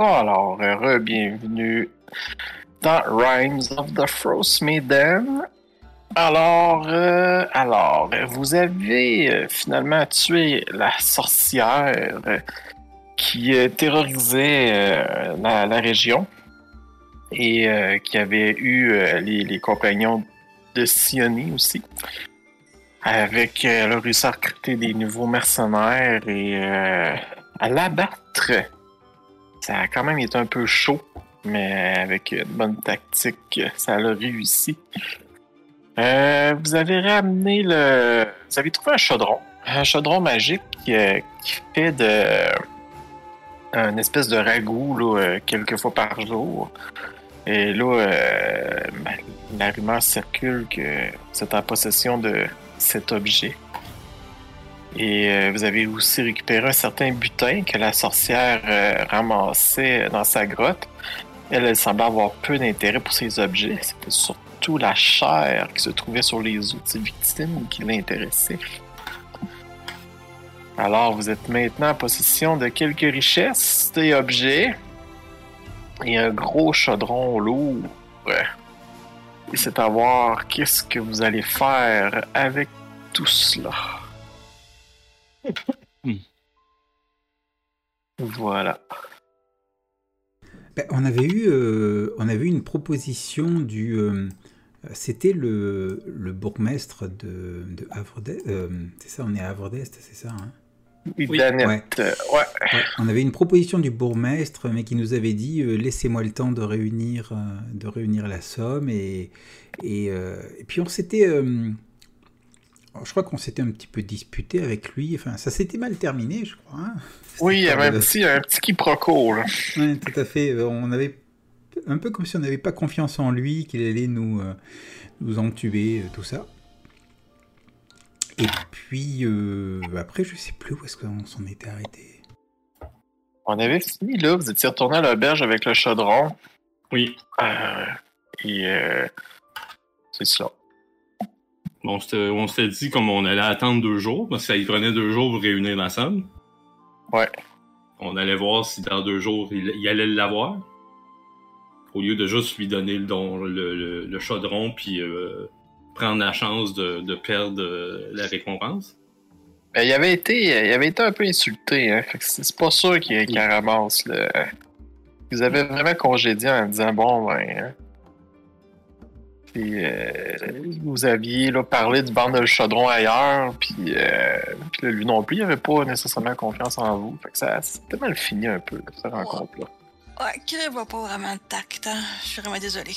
Alors, euh, bienvenue dans Rhymes of the Frost Maiden. Alors, euh, alors, vous avez euh, finalement tué la sorcière qui euh, terrorisait la, région et qui avait eu les, compagnons de Sioni aussi. Avec, a réussi à des nouveaux mercenaires et à l'abattre. Ça a quand même été un peu chaud, mais avec une bonne tactique, ça a réussi. Euh, vous avez ramené le. Vous avez trouvé un chaudron. Un chaudron magique qui, euh, fait de. Un espèce de ragoût, là, euh, quelques fois par jour. Et là, la rumeur circule que êtes en possession de cet objet. Et euh, vous avez aussi récupéré un certain butin que la sorcière euh, ramassait dans sa grotte. Elle, elle semblait avoir peu d'intérêt pour ces objets. C'était surtout la chair qui se trouvait sur les ses victimes qui l'intéressait. Alors, vous êtes maintenant en possession de quelques richesses et objets. Et un gros chaudron lourd. Et c'est à voir qu'est-ce que vous allez faire avec tout cela. Voilà. Ben, on avait eu, euh, on avait eu une proposition du. euh, c'était le, le bourgmestre de, de Havre d'Est. euh, c'est ça, on est à Havre d'Est, c'est ça. hein? Oui, ouais. Ouais, on avait une proposition du bourgmestre, mais qui nous avait dit euh, laissez-moi le temps de réunir, euh, de réunir la somme. Et, et, euh, et puis on s'était. Alors, je crois qu'on s'était un petit peu disputé avec lui. Enfin, ça s'était mal terminé, je crois. hein. Oui, il y avait un petit, un petit quiproquo, là. Ouais, tout à fait. Euh, On avait un peu comme si on n'avait pas confiance en lui, qu'il allait nous, euh, nous entuber, euh, tout ça. Et puis euh, après, je sais plus où est-ce qu'on s'en était arrêté. On avait fini, là. Vous étiez retourné à l'auberge avec le chaudron. Oui. Euh, et euh, c'est ça. Bon, on s'était- dit comme on allait attendre deux jours, parce que ça y prenait deux jours pour réunir la somme. Ouais. On allait voir si dans deux jours, il, il allait l'avoir. Au lieu de juste lui donner le, don, le, le- le chaudron, puis euh, prendre la chance de, de perdre euh, la récompense. Ben, il avait été, il avait été un peu insulté, hein. C'est pas sûr qu'il qu'il ramasse le. Vous avez vraiment congédié en disant bon ben. hein. Puis euh, vous aviez là, parlé du banc de le chaudron ailleurs, puis, euh, puis là, lui non plus, il avait pas nécessairement confiance en vous. Fait que ça c'était mal fini un peu, cette rencontre-là. Ouais, Crib a pas vraiment de tact, hein. Je suis vraiment désolée.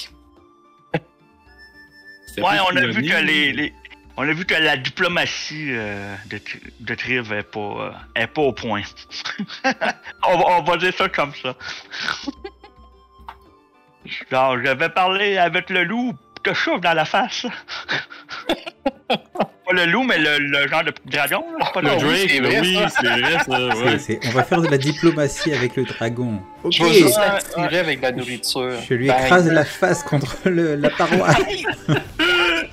C'était Ouais, on a vu que les, les- on a vu que la diplomatie euh, de, de Triv est pas, euh, est pas au point. on, va, on va dire ça comme ça. Genre, je vais parler avec le loup, te chauffe dans la face. pas le loup, mais le, le genre de dragon. là, pas Le le oui, Drake, c'est vrai, oui, ça. c'est vrai, ça, C'est- ouais. c'est- on va faire de la diplomatie avec le dragon. Ok. Je vais juste avec la nourriture. Je lui Bang. écrase la face contre le- la paroi. Hey!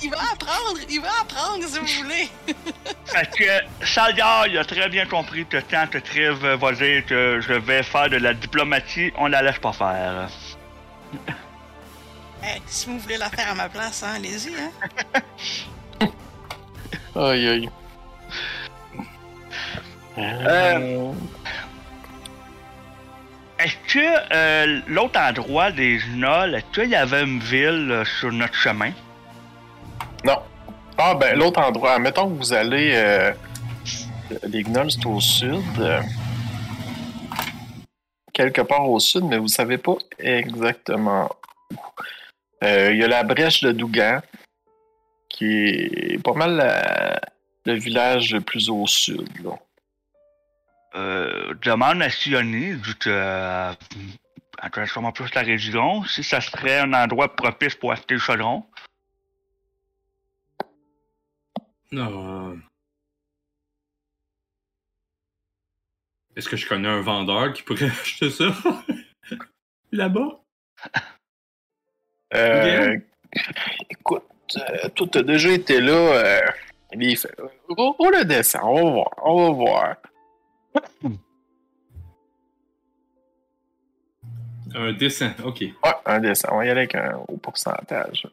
il va apprendre, il va apprendre si vous voulez. Fait que Salgar, il a très bien compris que quand Triv va dire que je vais faire de la diplomatie, on la laisse pas faire. Hey, si vous voulez la faire à ma place, hein, allez-y, hein. Aïe aïe. Euh, Est-ce que euh, l'autre endroit des Gnolls, est-ce qu'il y avait une ville euh, sur notre chemin? Non. Ah, ben, l'autre endroit. Mettons que vous allez. Euh, les Gnolls, c'est au sud. euh, quelque part au sud, mais vous savez pas exactement où. Euh, Il y a la brèche de Dougan, qui est pas mal la- le village le plus au sud. Là. Euh, demande à Sioni, vu que euh, sûrement plus la région, si ça serait un endroit propice pour acheter le chaudron. Non. euh, Est-ce que je connais un vendeur qui pourrait acheter ça? Là-bas? Euh, Écoute, euh, toi, t'as déjà été là. Euh, il fait, on, on le descend, on va voir, on va voir. Un dessin, ok. Ouais, un dessin. On va y aller avec un haut pourcentage.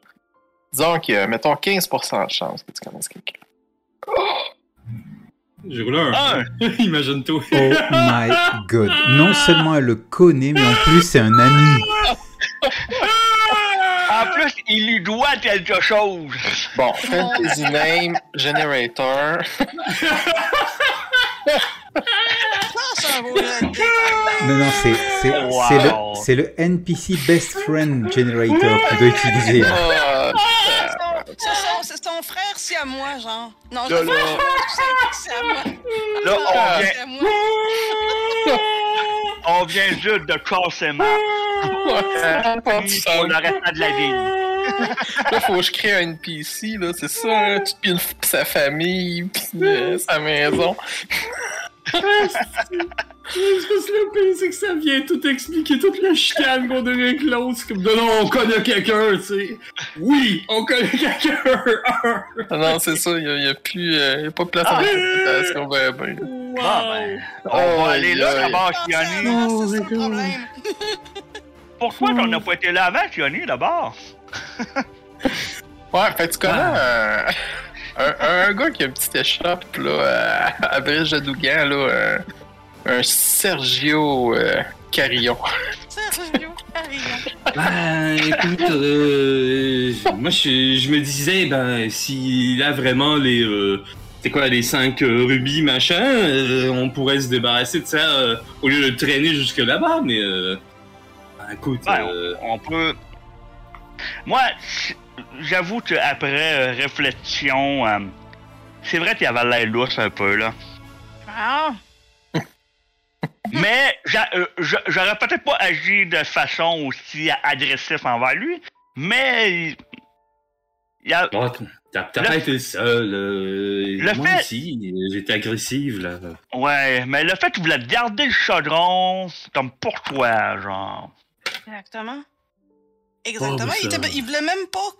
Disons que, mettons, 15% de chance que tu connaisses quelqu'un. J'ai roulé un. Un. Imagine-toi. Oh my god. Non seulement elle le connaît, mais en plus c'est un ami. Il lui doit quelque chose. Bon, Fantasy Name Generator. Non, non, c'est c'est- Wow. c'est le, c'est le NPC Best Friend Generator qu'il doit utiliser. Ah, C'est son, c'est son frère, c'est à moi, genre. Non, je c'est à moi. Là, on vient, C'est à moi. On vient juste de casser ma. ouais, pas de Pour le restant de la game. Là, faut que je crée un NPC, là, c'est ça, hein? Puis sa famille, puis euh, sa maison. Ce que c'est le pire, c'est que ça vient tout expliquer toute la chicane qu'on devait avec l'autre. C'est comme, non, non, on connaît quelqu'un, tu sais. Oui, on connaît quelqu'un. Ah non, c'est ça, il n'y a, plus, euh, y a pas de place à l'interprétation, ben, ben. Bon, ben, on Oh, va aller là d'abord, c'est le problème. Pourquoi t'en as pas été là avant, Kiani, d'abord? Ouais, fait que tu connais un, un, un gars qui a une petite échoppe, là, à, à Brice de Dougan, là, un, un Sergio euh, Carillon. Sergio Carillon. Ben, écoute, euh, moi, je, je me disais, ben, s'il a vraiment les, euh, c'est quoi, les cinq euh, rubis, machin, euh, on pourrait se débarrasser de ça euh, au lieu de le traîner jusque là-bas, mais, euh, ben, écoute, Ben, euh, on peut. Moi, j'avoue qu'après euh, réflexion, euh, c'est vrai qu'il avait l'air lousse un peu, là. Ah, Mais euh, je- j'aurais peut-être pas agi de façon aussi agressive envers lui, mais il, a, bon, t'as pas été seul, euh, Le moi fait- aussi, j'étais agressive, là. ouais, mais le fait qu'il voulait garder le chaudron, c'est comme pour toi, genre? exactement. Exactement. Oh, il, ça- voulait même pas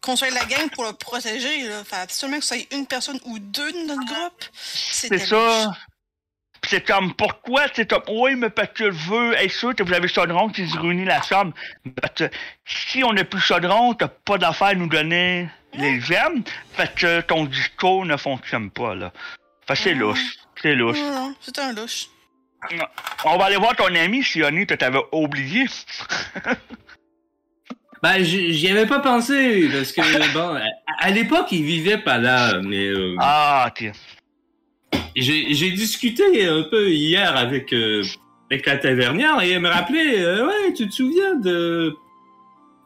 qu'on soit la gang pour le protéger. Là. Fait seulement que ce soit une personne ou deux de notre groupe. C'est ça. C'est comme, pourquoi c'est comme, oui, mais parce que je veux être sûr que vous avez chaudron qui se réunit la somme. Parce que si on n'a plus chaudron, t'as pas d'affaire à nous donner les gemmes. Fait que ton discours ne fonctionne pas, là. Fait que c'est louche. C'est louche. Non, non, c'est un louche. On va aller voir ton ami, Sioni, que t'avais oublié. Ben, j'y j'y avais pas pensé, parce que, bon, à, à l'époque, il vivait pas là, mais... euh, Ah, ok. J'ai j'ai discuté un peu hier avec, euh, avec la tavernière et elle me rappelait, euh, ouais, tu te souviens de,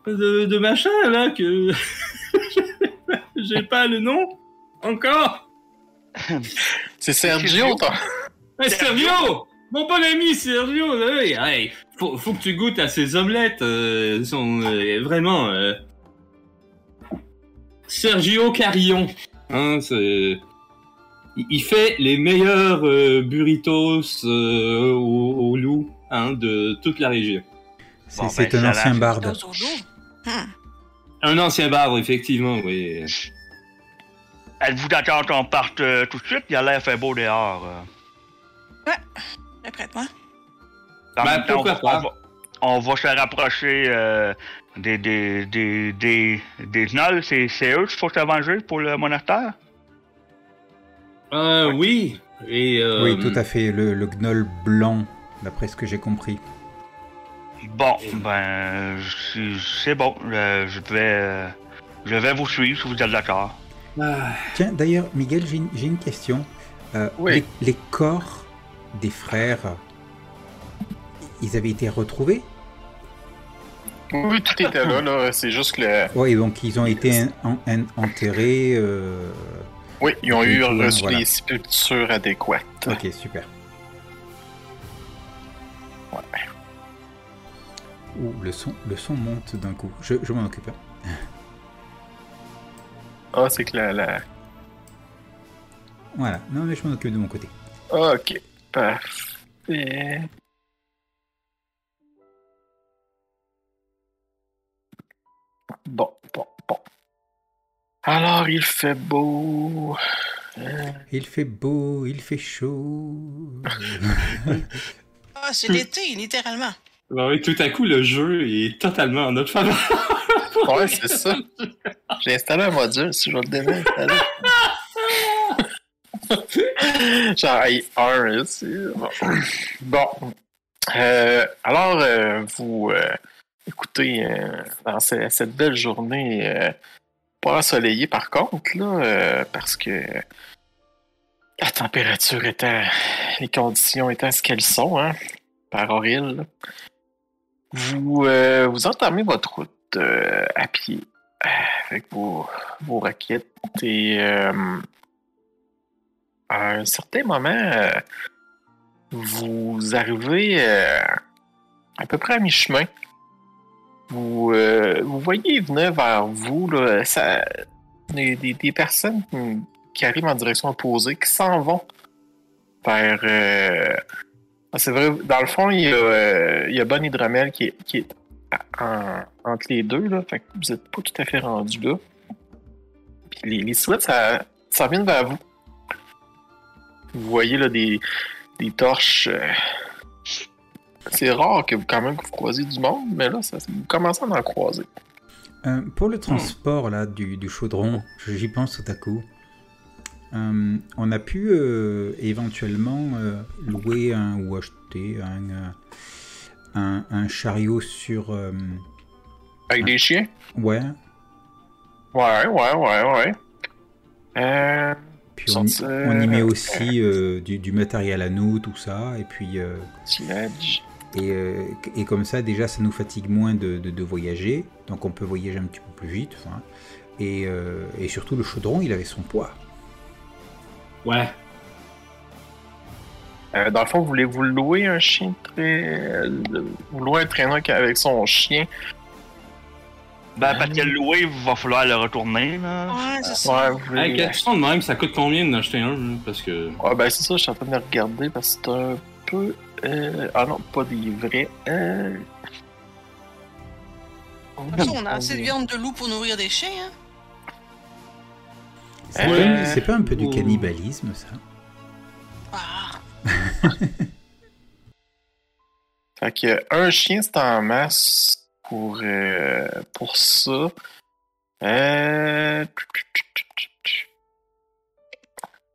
de, de machin là que j'ai pas le nom encore. C'est Sergio, toi. Hey, Sergio, mon bon ami Sergio, hey, faut, faut que tu goûtes à ces omelettes, euh, elles sont euh, vraiment euh, Sergio Carillon, hein, c'est il- fait les meilleurs euh, burritos euh, au, au loup hein, de toute la région. C'est Bon, c'est ben, un ancien barde. Hmm. Un ancien barde, effectivement, oui. Êtes-vous d'accord qu'on parte euh, tout de suite? Il a l'air fait beau dehors. euh. Ouais, prête-moi. En Ben, même temps, pourquoi on, va- pas? on va, on va se rapprocher euh, des, des, des, des. C'est, c'est eux qu'il faut se venger pour le monastère? Euh, oui. Et, euh, Oui, tout à fait. Le, le gnoll blanc, d'après ce que j'ai compris. Bon, ben, c'est, bon. Euh, je vais, je vais vous suivre si vous êtes d'accord. ah, Tiens, d'ailleurs, Miguel, j'ai une, j'ai une question. Euh, Oui. les, les corps des frères, ils avaient été retrouvés Oui, tout était là, là. C'est juste que le... Oui, donc ils ont été en- en- enterrés. euh, Oui, ils ont eu reçu voilà. les sépultures adéquates. Ok, super. Ouais. Ouh, le son, le son monte d'un coup. Je, je m'en occupe. Ah, c'est que la... la... Voilà. Non, mais je m'en occupe de mon côté. Ok, parfait. Bon, bon, bon. Alors, il fait beau. Il fait beau, il fait chaud. Ah, c'est l'été, littéralement. Bah oui, tout à coup, le jeu est totalement en notre faveur. Ouais, c'est ça. J'ai installé un module, si je vais le désinstaller. Genre, hey, un ici. Bon. Bon. Euh, alors, euh, vous euh, écoutez, euh, dans ce- cette belle journée, euh, pas ensoleillée par contre, là, euh, parce que la température étant, les conditions étant ce qu'elles sont, hein, par là, vous, vous entamez votre route à pied avec vos, vos raquettes et à un certain moment, vous arrivez à peu près à mi-chemin. Vous, euh, vous voyez venir vers vous là, ça- des, des- des personnes qui, arrivent en direction opposée, qui s'en vont vers. euh, ah, c'est vrai, dans le fond, il y a, euh, il a qui est, qui est en- entre les deux, là, fait que vous n'êtes pas tout à fait rendu là. Puis les, les ça, ça vient vers vous. Vous voyez là des, des torches. C'est rare que vous, quand même que vous croisez du monde, mais là, ça, vous commencez à en croiser. Euh, pour le transport là, du, du chaudron, j'y pense tout à coup. Euh, on a pu euh, éventuellement louer un, ou acheter un, un, un chariot sur. Avec des chiens? ouais, Ouais, ouais, ouais, ouais. Puis on, y- Sorti- on y met aussi du, du matériel à nous, tout ça, et puis. sledge. Et, euh, et comme ça, déjà, ça nous fatigue moins de, de- de voyager. Donc, on peut voyager un petit peu plus vite. enfin. Et, euh, et surtout, le chaudron, il avait son poids. Ouais. Euh, dans le fond, voulez-vous louer un chien très. Vous louer un traîneur qui- avec son chien? Ben, parce que le louer, il va falloir le retourner, là. Ouais, c'est ça. Ouais, vous voulez. Hey, question de même, ça coûte combien d'en acheter un? Parce que. Ouais, ben c'est ça, je suis en train de regarder parce que c'est un peu. Euh, Ah non, pas des vrais. Euh... De toute façon, on a assez de viande de loup pour nourrir des chiens, hein. C'est Euh, pas, c'est pas un peu du ou- cannibalisme, ça Ah, Fait que un chien, c'est en masse pour, euh, pour ça. Euh...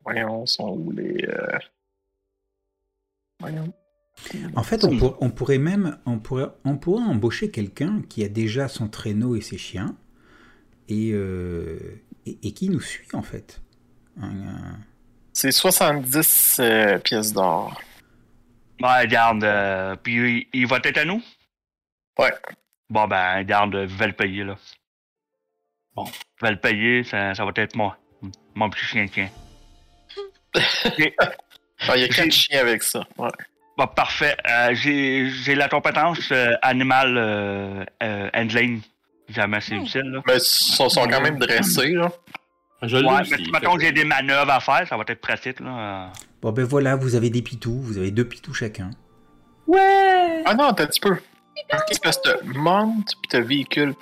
Voyons, sont où les. euh, Voyons. En fait, on, pour- on pourrait même on pourrait, on pourrait embaucher quelqu'un qui a déjà son traîneau et ses chiens et, euh, et, et qui nous suit, en fait. C'est 70 euh, pièces d'or. Ouais, garde. euh, puis il, il va être à nous? Ouais. Bon, ben, garde, je vais le payer, là. Bon. Je vais le payer, ça, ça va être moi. Mon petit chien tien. Ah, il y a quatre chiens avec ça. Ouais. Bon, parfait. Euh, j'ai j'ai la compétence euh, animal euh, euh, handling. Jamais c'est Hmm. utile, là. Mais ils sont, sont quand même dressés, là. Je l'ai Ouais, mais mettons que j'ai des manœuvres à faire, ça va être pratique, là. Bon, ben voilà, vous avez des pitous, vous avez deux pitous chacun. Ah non, t'as un petit peu. C'est parce que t'as monte puis t'as véhicule.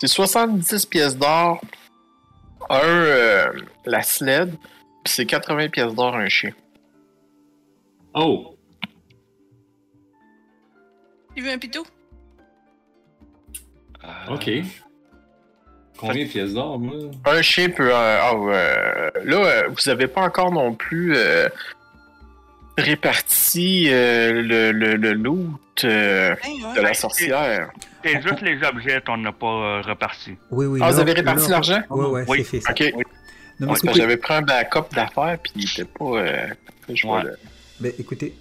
C'est 70 pièces d'or, un euh, la sled, puis c'est 80 pièces d'or un chien. Oh! Tu veux un pitou? Euh, Ok. Combien de pièces d'or, moi? Un chien peut. euh, ah, euh, là, euh, vous avez pas encore non plus euh, réparti euh, le, le, le loot euh, Hein, ouais. de la sorcière. C'est juste les objets qu'on n'a pas euh, repartis. Oui, oui. Ah, vous avez réparti l'argent? Ouais, ouais, Oui. c'est fait ça. Ok. Oui. Non, Ouais, parce que écoutez, j'avais pris un backup d'affaires puis il était pas. Euh, je vois Ouais. le- ben, écoutez,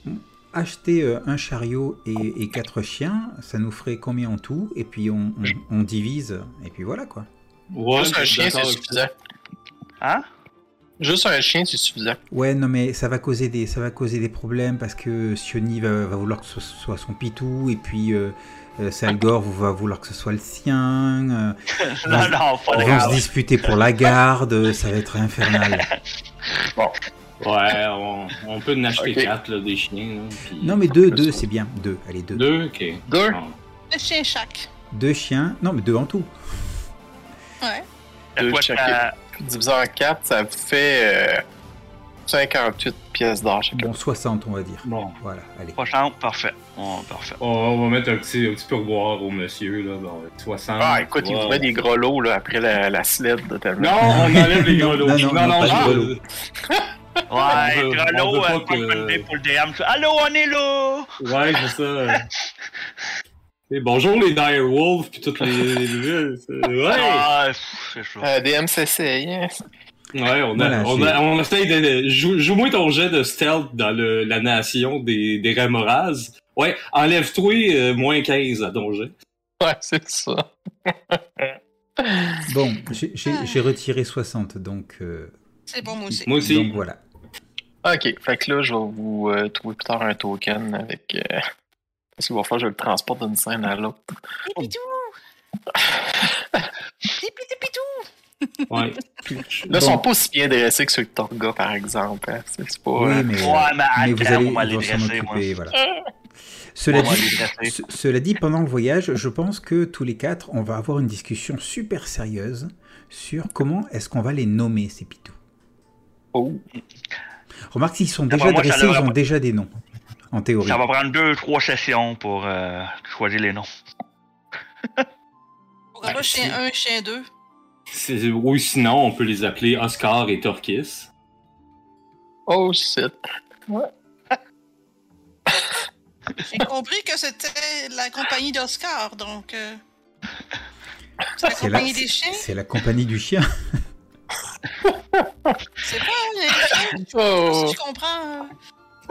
acheter euh, un chariot et, et quatre chiens, ça nous ferait combien en tout? Et puis on, on- on divise, et puis voilà quoi. Ouais, Juste un je suis chien, c'est suffisant. Hein? Juste un chien, c'est suffisant. Ouais, non, mais ça va causer des, ça va causer des problèmes parce que Sioni va, va vouloir que ce soit son pitou et puis euh, euh, Salgor va vouloir que ce soit le sien. euh, non, non, pas on va se disputer pour la garde, ça va être infernal. ça. Ouais, on, on peut en acheter Ok. quatre, là, des chiens. Là, puis- Non, mais deux, deux, c'est bien. Deux, allez, deux. Deux, ok. Deux? Bon. Un chien chaque. Deux chiens, non, mais deux en tout. Ouais. Deux euh, Divisé en 4, ça fait. euh, 58 pièces d'or chacun. Bon, 60, on va dire. Bon. Voilà, allez. 60, parfait. Oh, parfait. On, on va mettre un petit, un petit pourboire au monsieur, là. Bon, 60. Ah, écoute, il ouais. vous met des gros lots là, après la, la sled de tellement. Non, on enlève les Non, grelots. non, non, non, de je- grelots. Ouais, on veut- Grelot, on veut pas euh, pas que- pour le DM. Allô, on est là! Ouais, c'est ça. Et bonjour les Dire Wolves puis toutes les, les nouvelles. c'est- Ouais, Ah. Euh, DMCC, hein. ouais, on a, Voilà, on a, on essaye de. Joue, joue-moi ton jet de stealth dans le, la nation des, des. Ouais, enlève-toi euh, moins 15 à ton jet. Ouais, c'est ça. Bon, j'ai- j'ai j'ai retiré 60, donc, euh, C'est bon, moi aussi. Moi aussi. donc voilà. Ok, fait que là, je vais vous euh, trouver plus tard un token avec. Euh... Parce qu'il va falloir que je le transporte d'une scène à l'autre. Pipitou! Pipitou! Ouais. Là, ils sont pas aussi bien dressés que ceux de Torga, par exemple. hein. C'est pas. Oui, euh, mais, Ouais, mais vous allez on va les dresser, moi. occuper, voilà. Cela dit, ce- cela dit, pendant le voyage, je pense que tous les quatre, on va avoir une discussion super sérieuse sur comment est-ce qu'on va les nommer, ces pitous. Oh. Remarque, s'ils sont D'après déjà moi, ça dressés, ils ont déjà des noms, en théorie. Ça va prendre deux, trois sessions pour euh, choisir les noms. Pourquoi pas chien 1, chien 2? C'est- Oui, sinon, on peut les appeler Oscar et Torquis. Oh shit. J'ai compris que c'était la compagnie d'Oscar, donc. euh, C'est la C'est la, compagnie des chiens? c'est la compagnie du chien. C'est pas les chiens? Oh. Si je comprends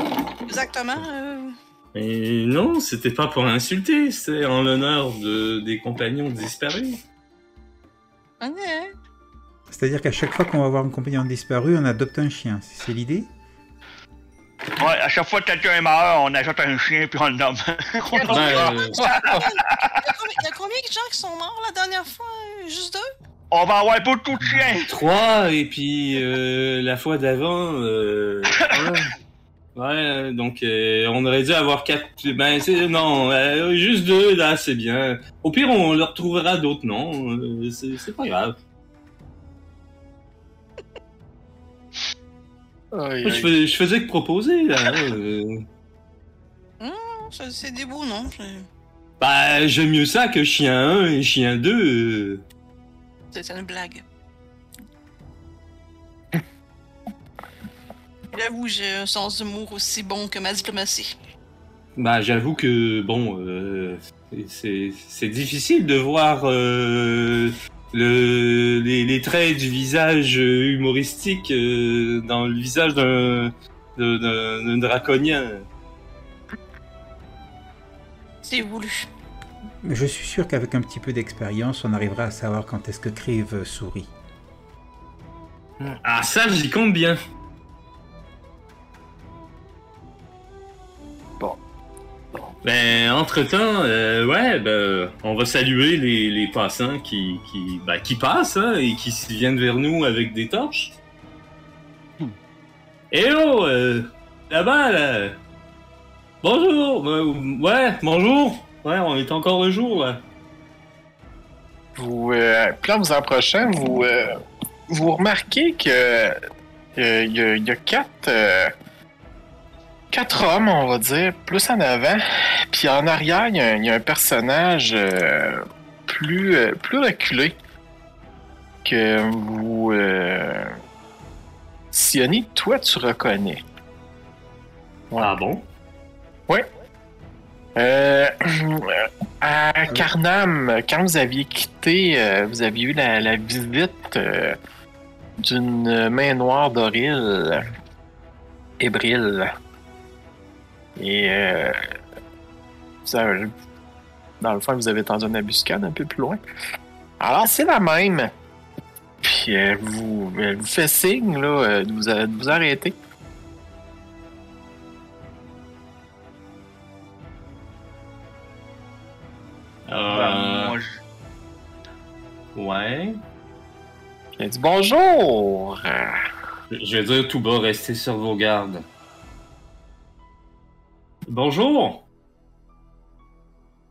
euh, exactement. euh, Et non, c'était pas pour insulter, c'est en l'honneur de, des compagnons disparus. ok. C'est-à-dire qu'à chaque fois qu'on va voir un compagnon disparu, on adopte un chien. C'est l'idée? Ouais, à chaque fois que quelqu'un est mort, on ajoute un chien puis on le nomme. Ouais, euh, Il y, a combien, il y a combien de gens qui sont morts la dernière fois? euh, Juste deux? On va avoir beaucoup de chiens. Trois, et puis euh, la fois d'avant, euh, ouais, Ouais, donc euh, on aurait dû avoir quatre. Ben c'est non, euh, juste deux là, c'est bien. Au pire, on leur trouvera d'autres noms. euh, c'est c'est pas grave. Aïe, Moi, je, aïe. fais- je faisais que proposer là. euh. Ça, C'est des beaux noms. Bah j'aime mieux ça que chien 1 et chien 2. C'est une blague. J'avoue, j'ai un sens d'humour aussi bon que ma diplomatie. Bah, j'avoue que, bon, euh, c'est difficile de voir euh, le, les, les traits du visage humoristique euh, dans le visage d'un draconien. C'est voulu. Je suis sûr qu'avec un petit peu d'expérience, on arrivera à savoir quand est-ce que Crive sourit. Ah, ça, j'y compte bien. Bon. Ben, entre-temps, euh, ouais, ben, on va saluer les, les passants qui, qui, ben, qui passent hein, et qui viennent vers nous avec des torches. Eh oh, euh, là-bas, là. Bonjour. ben, ouais, bonjour. Ouais, on est encore le jour, là. Vous, euh, puis là, vous approchez, vous, euh, vous remarquez que euh, il y, a- il y a quatre, euh, quatre hommes, on va dire, plus en avant. Puis en arrière, il y a un, il y a un personnage plus, plus reculé que vous. Sioni, toi, tu reconnais. Ah bon? Euh, à Carnam, quand vous aviez quitté, euh, vous aviez eu la, visite euh, d'une main noire d'Oril, Ébril. Et euh, vous dans le fond, vous avez tendu une embuscade un peu plus loin. Alors, c'est la même. Puis elle vous, elle vous fait signe là, euh, vous, de vous arrêter. Moi. Ouais. Dit bonjour! Je vais dire tout bas, restez sur vos gardes. Bonjour!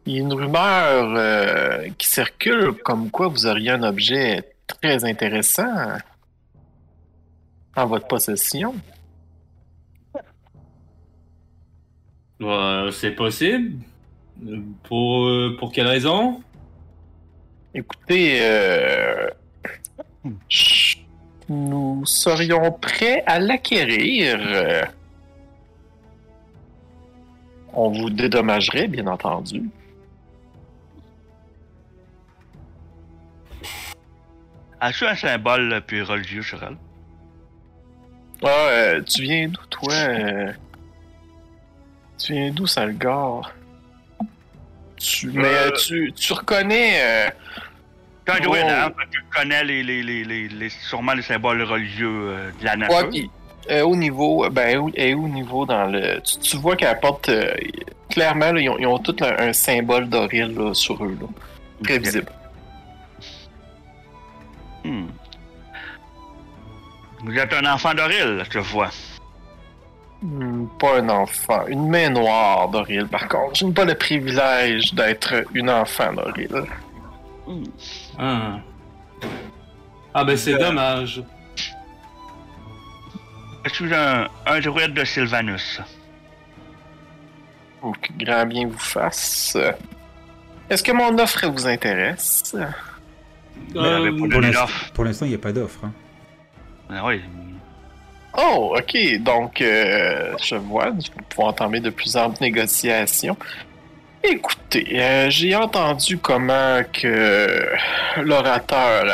Il y a une rumeur euh, qui circule comme quoi vous auriez un objet très intéressant en votre possession. Euh, c'est possible. Euh, Pour, pour quelle raison? Écoutez, euh, nous serions prêts à l'acquérir. On vous dédommagerait, bien entendu. As-tu un symbole puis religieux sur elle? Ah, euh, tu viens d'où, toi? euh? Tu viens d'où, Salgar? Tu, mais euh, tu, tu reconnais... euh, hein? que Tu connais les, les, les, les, sûrement les symboles religieux euh, de la nature. Ouais, euh, au niveau, ben, est au niveau dans le. Tu, tu vois qu'elle porte euh, clairement, là, ils, ont, ils ont tout un, un symbole d'Oril sur eux, là. Très visible. Hmm. Vous êtes un enfant d'Oril, je vois. Hmm, pas un enfant, une main noire d'Oril. Par contre, je n'ai pas le privilège d'être une enfant d'Oril. Ah, Ah, ben c'est Euh. dommage. Je suis un, un druide de Sylvanus. Oh, que grand bien vous fasse. Est-ce que mon offre vous intéresse? Euh, pour l'instant, il n'y a pas d'offre. hein. Ah oui. Oh, ok. Donc, euh, je vois, nous pouvons entamer de plus amples négociations. Écoutez, euh, j'ai entendu comment que l'orateur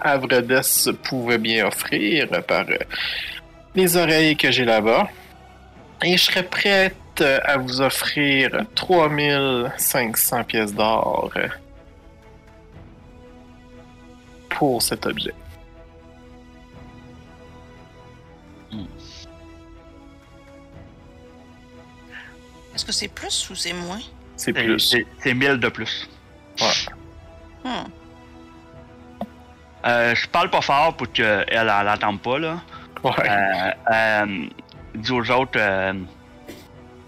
à Avredes pouvait bien offrir par euh, les oreilles que j'ai là-bas. Et je serais prête à vous offrir 3500 pièces d'or pour cet objet. Est-ce que c'est plus ou c'est moins? C'est plus. C'est c'est 1000 de plus. Hmm. Euh, je parle pas fort pour qu'elle elle l'entende pas, là. Ouais. Euh, euh, dis aux autres, euh,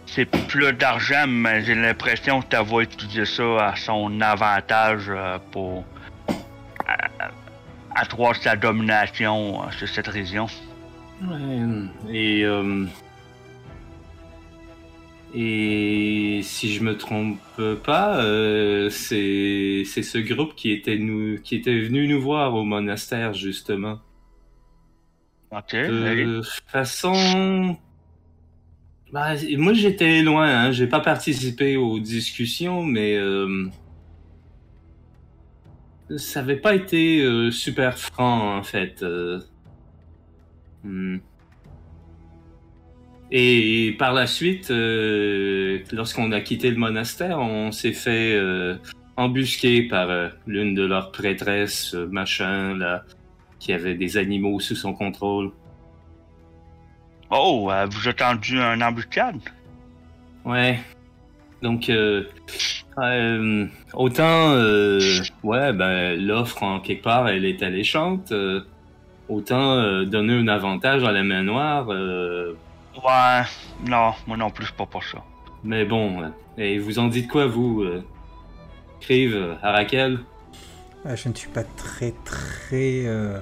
c'est plus d'argent, mais j'ai l'impression que tu vas utiliser ça à son avantage euh, pour accroître sa domination euh, sur cette région. Ouais, et euh, et si je me trompe pas, euh, c'est c'est ce groupe qui était nous qui était venu nous voir au monastère justement. Ok. De façon, bah, moi j'étais loin, hein, j'ai pas participé aux discussions, mais euh, ça avait pas été euh, super franc en fait. euh. Hmm. Et par la suite, euh, lorsqu'on a quitté le monastère, on s'est fait euh, embusquer par euh, l'une de leurs prêtresses, machin, là, qui avait des animaux sous son contrôle. Oh, vous avez tendu un embuscade? Ouais. Donc, autant, ouais, ben, l'offre en quelque part, elle est alléchante. autant donner un avantage à la main noire. euh, Ouais, non, moi non plus, pas pour ça. mais bon, et vous en dites quoi, vous, euh, Crive, euh, Arakel Ah, je ne suis pas très très euh,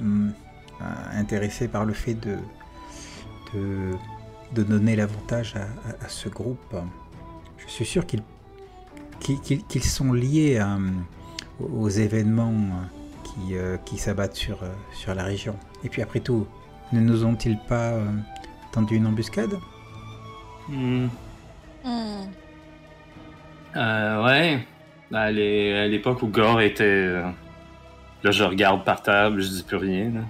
hum, euh, intéressé par le fait de, de, de donner l'avantage à, à- à ce groupe. Je suis sûr qu'ils qu'ils sont liés à, aux événements qui, euh, qui s'abattent sur, sur la région. Et puis après tout, ne nous ont-ils pas euh, tendu une embuscade? Hmm, Hmm. euh, Ouais. À l'é- à l'époque où Gore était... euh, Là, je regarde par table, je dis plus rien. là.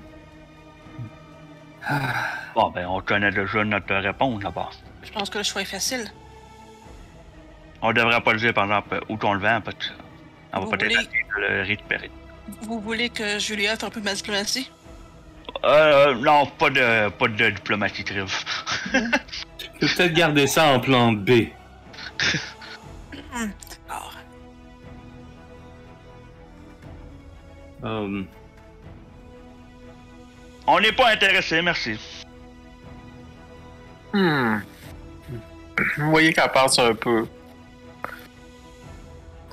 Bon, ben, on connaît déjà notre réponse d'abord. Je pense que le choix est facile. On devrait pas le dire, par exemple, où qu'on le vend, parce qu'on va Vous peut-être voulez- essayer de le récupérer. Vous voulez que je lui offre un peu ma diplomatie? Euh, non, pas de, pas de diplomatie, Triv. Tu peux peut-être garder ça en plan B. Alors, Euh, On n'est pas intéressé, merci. Hmm. Vous voyez qu'elle passe un peu.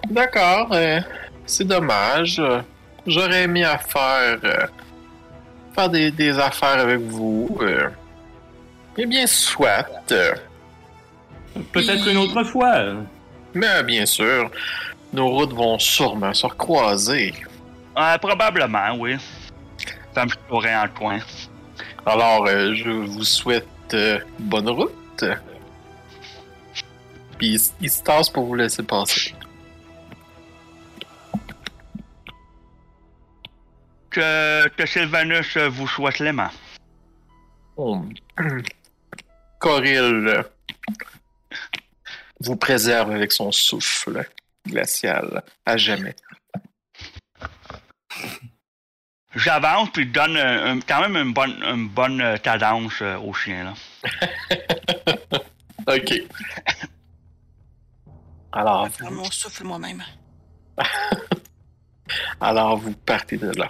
D'accord, euh, c'est dommage. J'aurais aimé à faire, euh, faire des, des affaires avec vous. euh. Eh bien, soit. euh, Peut-être une autre fois. Mais bien sûr, nos routes vont sûrement se recroiser. Euh, probablement, oui. Ça me saurait en coin. Alors, euh, je vous souhaite euh, bonne route. Puis il, se tasse pour vous laisser passer. Que, que Sylvanus vous soit clément. Oh. Coryl euh, vous préserve avec son souffle glacial à jamais. J'avance puis donne un- quand même une bonne, une bonne euh, cadence euh, au chien. Là. Ok. Alors, Faire mon souffle moi-même. alors vous partez de là.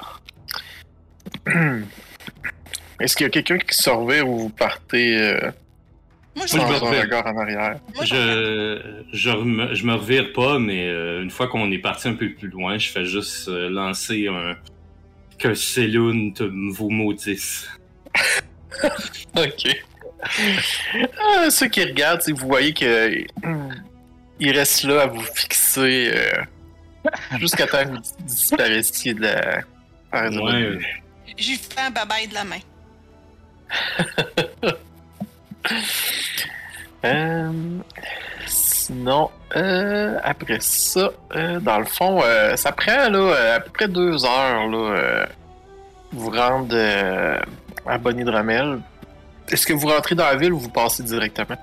Est-ce qu'il y a quelqu'un qui surveille ou vous partez euh, Moi, je sans je me un revire. regard en arrière? Je Je, je, rem- je me revire pas, mais euh, une fois qu'on est parti un peu plus loin, je fais juste euh, lancer un. Que Céline te vous maudisse. Ok. Ah, ceux qui regardent, vous voyez que il reste là à vous fixer euh, jusqu'à temps que vous disparaissiez de la. par exemple. Ouais. J'y fais un babaille de la main. Euh, sinon, euh, après ça, euh, dans le fond, euh, ça prend là, à peu près deux heures là, euh, vous rendre euh, à Bonnie Dramel. Est-ce que vous rentrez dans la ville ou vous passez directement?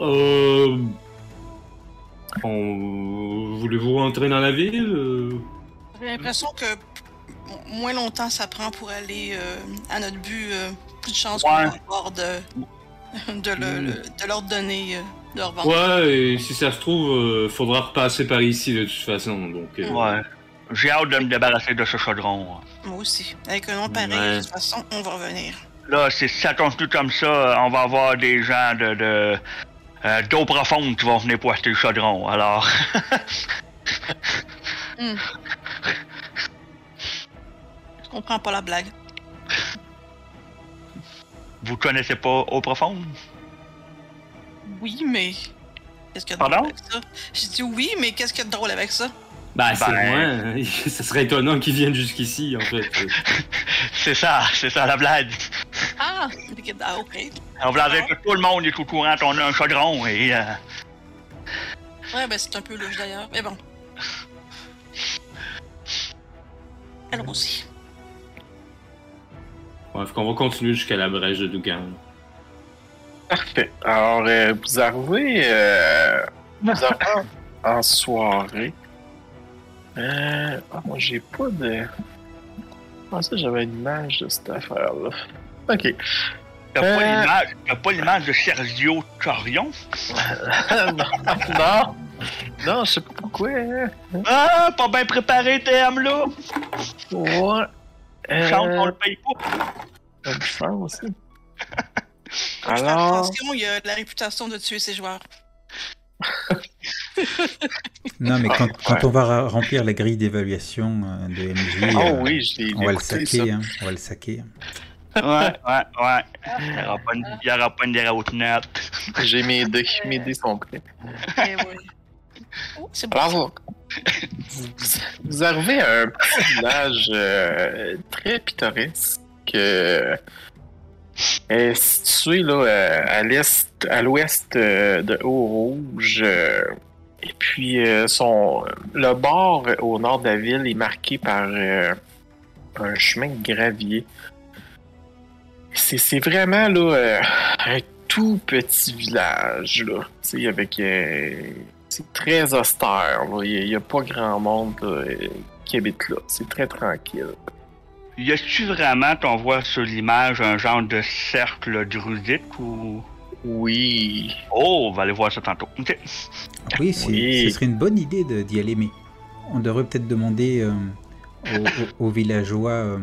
Euh. on- Voulez-vous rentrer dans la ville? J'ai l'impression que moins longtemps ça prend pour aller euh, à notre but, euh, plus de chances qu'on Ouais. va avoir de, de, le- le- de leur donner, euh, de leur vendre. Ouais, et si ça se trouve, euh, faudra repasser par ici de toute façon. Donc, euh, Ouais. J'ai hâte de me débarrasser de ce chaudron. Moi aussi. Avec un nom pareil, Ouais. de toute façon, on va revenir. Là, si ça continue comme ça, euh, on va avoir des gens de, de euh, d'eau profonde qui vont venir pour acheter le chaudron. Alors, Je comprends pas la blague. vous connaissez pas eau profonde? Oui, mais. Qu'est-ce qu'il y a de Pardon? drôle avec ça? J'ai dit oui, mais qu'est-ce qu'il y a de drôle avec ça? bah, c'est Ben- loin. ça serait étonnant qu'ils viennent jusqu'ici, en fait. C'est ça, c'est ça la blague. Ah! Ah, ok. On va dire que tout le monde est au courant qu'on a un chaudron et euh, Ouais, ben c'est un peu louche d'ailleurs, mais bon. Allons-y. Ouais, faut qu'on va continuer jusqu'à la brèche de Dougan. Parfait. Alors, euh, vous arrivez, euh, vous arrivez en, en soirée. Euh, ah, moi, j'ai pas de. Ah, ça, j'avais une image de cette affaire-là. Ok. t'as pas Euh. l'image, t'as pas l'image de Sergio Chorion? non, non, non, je sais pas pourquoi. hein. Ah, pas bien préparé, TM là. Ouais. Chante, on Euh, le paye pas. hein. Faut que je fasse Alors, attention, il y a de la réputation de tuer ses joueurs. Non, mais quand, Ah, quand ouais. on va remplir la grille d'évaluation euh, de MJ, oh euh, oui, je on va le ça. saquer. hein, on va le saquer. Ouais, ouais, ouais. Il y aura pas une, pas une déroute nette. J'ai mes dés, mes dés sont prêts. Eh oui. Oh, c'est bon. Vous, arrivez à un petit village euh, très pittoresque. euh, est situé là, euh, à l'est, à l'ouest euh, de Haut-Rouge. et puis, son, le bord au nord de la ville est marqué par un chemin de gravier. C'est, vraiment là, un tout petit village. Là, avec. C'est très austère. là. Il n'y a, pas grand monde là, euh, qui habite là. C'est très tranquille. Y a-tu vraiment, qu'on voit sur l'image, un genre de cercle druidique ou? Oui. Oh, on va aller voir ça tantôt. Oui, c'est- Oui. ce serait une bonne idée d'y aller, mais on devrait peut-être demander euh, aux, villageois euh,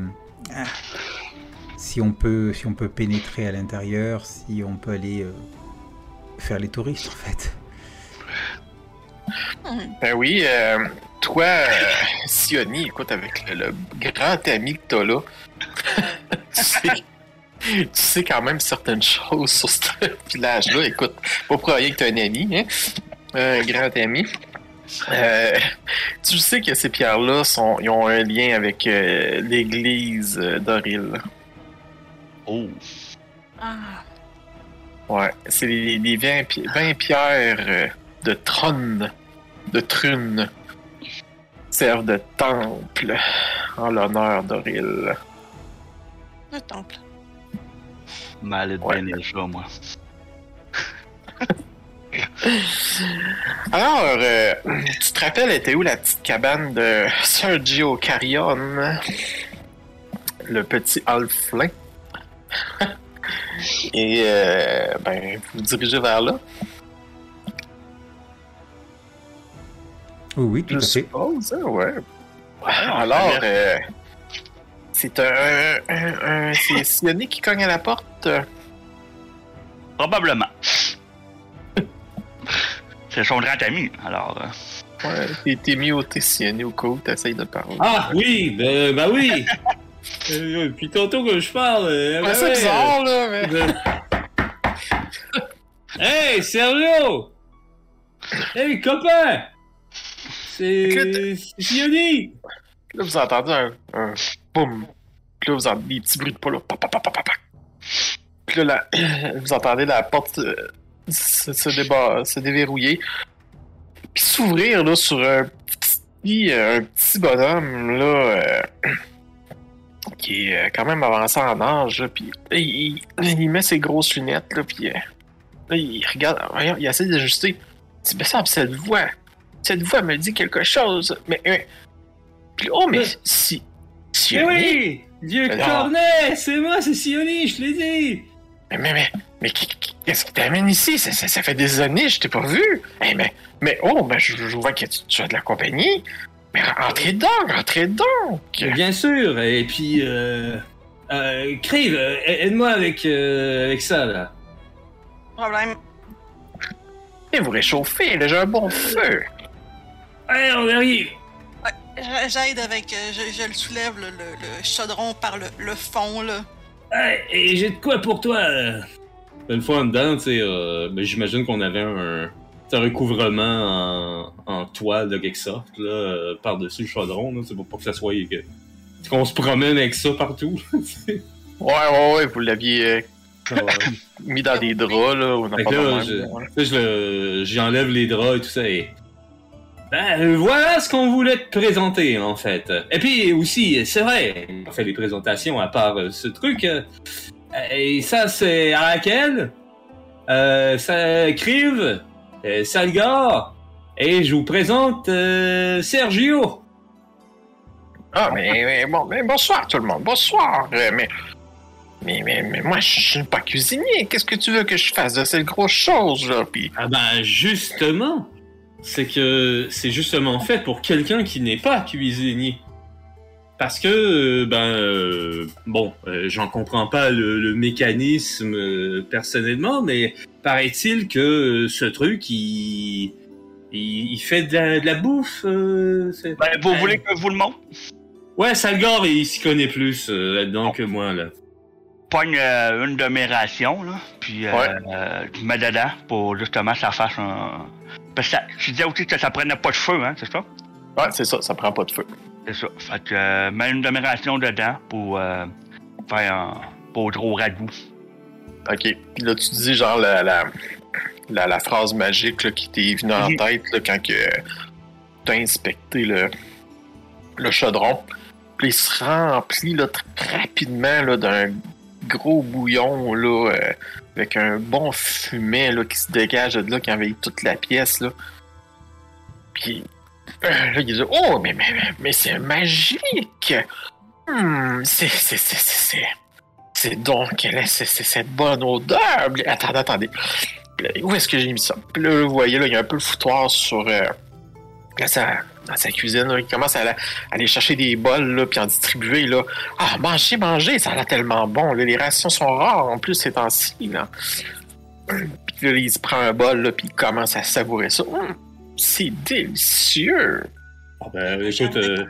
si, on peut, si on peut pénétrer à l'intérieur, si on peut aller euh, faire les touristes, en fait. Ben oui, euh, toi, euh, Sioni, écoute, avec le, le grand ami que t'as là, tu sais, tu sais quand même certaines choses sur ce village-là. Écoute, pas pour rien que t'as un ami, hein? Un grand ami. Euh, tu sais que ces pierres-là sont, ils ont un lien avec euh, l'église d'Oril. Oh. Ah. Ouais, c'est les, les 20, pi- 20 pierres euh, de trône, de trune, servent de temple en l'honneur d'Oril. Le temple. Mal Ouais. bien moi. Alors, euh, tu te rappelles, était où la petite cabane de Sergio Carrion, le petit alflin? Et, euh, ben, vous vous dirigez vers là, Oui, oui, tout je à fait. suppose, hein, ouais. Alors, euh, c'est un, un, un- c'est Sionné qui cogne à la porte? Probablement. C'est son grand ami, alors. euh, Ouais, t'es- mis au t'es Sionné au où t'essayes de parler. Ah oui, ben, bah oui. Euh, Puis tantôt que je parle. euh, Ouais, ben c'est ouais, bizarre, là, mais... Ben- Hey, Sergio! Hey, copain! C'est. C'est! Là, vous entendez un, un boum. Puis là, vous entendez des petits bruits de pas là. Pa, pa, pa. Puis là, la- vous entendez la porte euh, se, se, se déverrouiller. Puis s'ouvrir là sur un petit, un petit bonhomme là. euh, qui est euh, quand même avancé en âge. Là, puis il, met ses grosses lunettes. Là, puis euh, il regarde. il essaie d'ajuster. Dit, mais ça, cette voix. Cette voix me dit quelque chose. Mais. puis, oh, mais Mais- si. Si. Eh oui! Dieu Cornet! C'est moi, c'est Sioni, je l'ai dit! Mais, mais, mais, mais qu'est-ce qui t'amène ici? Ça, ça, ça fait des années, je t'ai pas vu. Eh, mais, mais, oh, ben, je, je vois que tu, tu as de la compagnie. Mais entrez donc, entrez donc. Bien sûr, et puis. Euh, euh, Crive, euh, aide-moi avec, euh, avec ça, là. Problème. Et vous réchauffez, là, j'ai un bon feu. Allez, on arrive! J'a- J'aide avec. euh, Je, je le soulève, le, le, le chaudron par le, le fond, là. Hey, et j'ai de quoi pour toi, là. Une fois en dedans, tu sais, euh, ben, j'imagine qu'on avait un, un recouvrement en, en toile de quelque sorte, là, euh, par-dessus le chaudron, là, c'est pour pas que ça soit... Que, qu'on se promène avec ça partout, tu sais. Ouais, ouais, ouais, vous l'aviez euh, Ouais. mis dans des draps, là, ou n'importe là, quoi. j'enlève les draps et tout ça, et... Ben, euh, voilà ce qu'on voulait te présenter, en fait. Et puis, aussi, c'est vrai, on fait des présentations à part euh, ce truc. euh, et ça, c'est Arakel, euh, ça, Crive, Salgar, et je vous présente Sergio. Ah, mais, mais bon, mais bonsoir tout le monde, bonsoir. Mais, mais, mais, mais moi, je suis pas cuisinier. Qu'est-ce que tu veux que je fasse? De cette grosse chose, là? Puis, Ah ben, justement, c'est que c'est justement fait pour quelqu'un qui n'est pas cuisinier. Parce que, euh, ben, euh, bon, euh, j'en comprends pas le, le mécanisme euh, personnellement, mais paraît-il que ce truc, il, il, il fait de la, de la bouffe. Ben, vous voulez que je vous le montre? Ouais, Salgor, il s'y connaît plus là-dedans que moi, là. Pogne une de mes rations, là, puis euh, Ouais. je mets dedans pour justement que ça fasse un. Parce que ça, je disais aussi que ça prenait pas de feu, hein, c'est ça? ouais, c'est ça, ça prend pas de feu. C'est ça. Fait que euh, mets une rations dedans pour euh, faire un pour gros ragoût. Ok. Puis là, tu dis genre la, la, la, la phrase magique là, qui t'est venue en Mhm. tête là, quand que t'as inspecté le, le chaudron. Puis il se remplit là, très rapidement là, d'un gros bouillon là, euh, avec un bon fumet là, qui se dégage de là, qui envahit toute la pièce. Là. Puis euh, là, il dit Oh, mais, mais, mais, c'est magique! Hmm, c'est, c'est, c'est, c'est, c'est- donc c'est- cette bonne odeur. Attendez, attendez. Là, Où est-ce que j'ai mis ça? Puis là, vous voyez, là, il y a un peu le foutoir sur euh, dans, sa, dans sa cuisine. là. Il commence à, la- à aller chercher des bols, là, puis en distribuer. Là. Ah, mangez, mangez, ça a l'air tellement bon. là. Les rations sont rares en plus ces temps-ci. Là. Puis là, il se prend un bol, là, puis il commence à savourer ça. Hum, c'est délicieux. Ah ben, écoute, euh,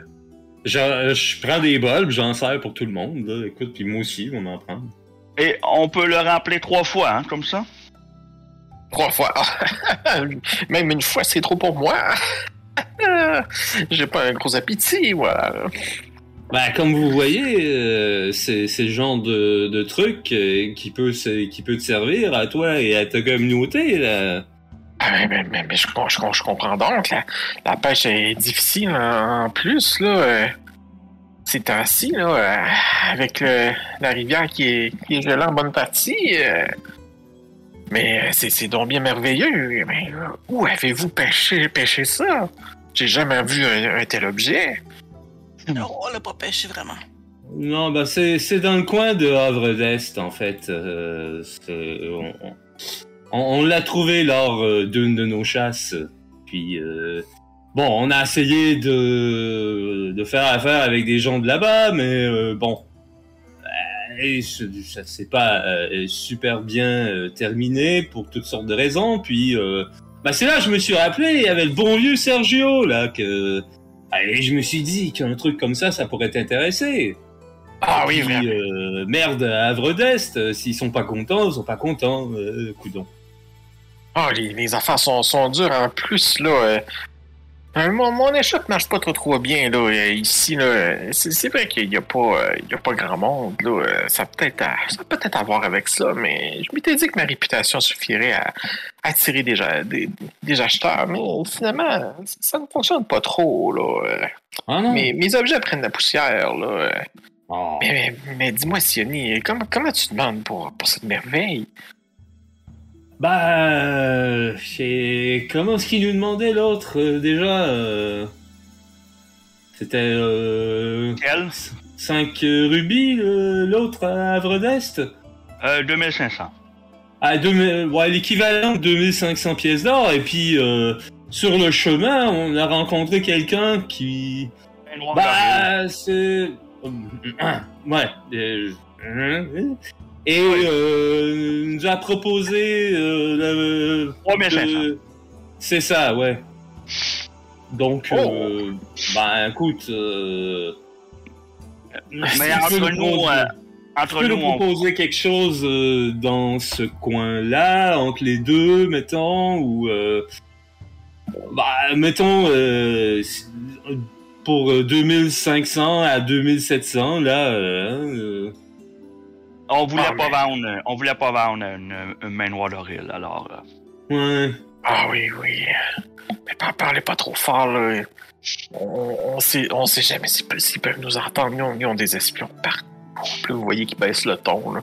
je prends des bols, puis j'en sers pour tout le monde, là. Écoute, puis moi aussi, on en prend. Et on peut le rappeler trois fois, hein, comme ça? Trois fois. Même une fois, c'est trop pour moi. J'ai pas un gros appétit, voilà. Bah, comme vous voyez, euh, c'est le genre de, de truc euh, qui peut qui peut te servir à toi et à ta communauté là. Ah, mais, mais, mais, je, je, je comprends donc. La, la pêche est difficile en, en plus, là. euh, ces temps-ci, là, euh, avec le- la rivière qui est, qui est gelée en bonne partie. Mais euh, c'est c'est donc bien merveilleux. Mais euh, où avez-vous pêché, pêché ça? J'ai jamais vu un, un tel objet. Non, on l'a pas pêché vraiment. Non, bah c'est c'est dans le coin de Havre d'Est en fait. Euh, on on, on l'a trouvé lors d'une de nos chasses. Puis euh, bon, on a essayé de de faire affaire avec des gens de là-bas, mais euh, bon, et ça ça s'est pas euh, super bien euh, terminé pour toutes sortes de raisons. Puis euh, bah c'est là que je me suis rappelé, il y avait le bon vieux Sergio là que et je me suis dit qu'un truc comme ça, ça pourrait t'intéresser. Ah oui, Puis, vraiment. merde, à Havre d'Est, s'ils sont pas contents, ils sont pas contents, coudon. Ah, les, les affaires sont, sont dures en plus, là. Mon, mon échoppe marche pas trop trop bien, là. euh, ici, là. C'est vrai qu'il y a pas, euh, il y a pas grand monde, là. euh, Ça a peut-être à, ça a peut-être à voir avec ça, mais je m'étais dit que ma réputation suffirait à attirer des, des, des acheteurs, mais finalement, ça ne fonctionne pas trop, là. Ah non? Mes, mes objets prennent la poussière, là. Oh. Mais, mais, mais dis-moi, Sioni, comment, comment tu demandes pour, pour cette merveille? Bah, euh, c'est- comment est-ce qu'il nous demandait l'autre euh, déjà euh, C'était euh, Quel 5 rubis le- l'autre à Havre d'Est? Euh, 2500. Ah, deux mille- ouais, l'équivalent de 2500 pièces d'or. Et puis, euh, sur le chemin, on a rencontré quelqu'un qui... Bah, c'est... Ouais. Euh, Et euh, nous a proposé... Euh, le- 3500. de- C'est ça, ouais. Donc, euh, bah, écoute... Euh... Mais si tu peux entre nous euh, entre nous, on... proposer quelque chose euh, dans ce coin-là, entre les deux, mettons, ou... euh, bah, mettons, euh, pour euh, 2500 à 2700, là... euh, on voulait Ah, pas mais- vendre, on voulait pas vendre une, une main noire d'oril, alors. euh, euh, ouais. Ah oui, oui. Mais pas parlez pas trop fort, là. On, on sait, on sait jamais s'ils peuvent, nous entendre. Ils ont, ils ont des espions partout. Vous voyez qu'ils baissent le ton, là.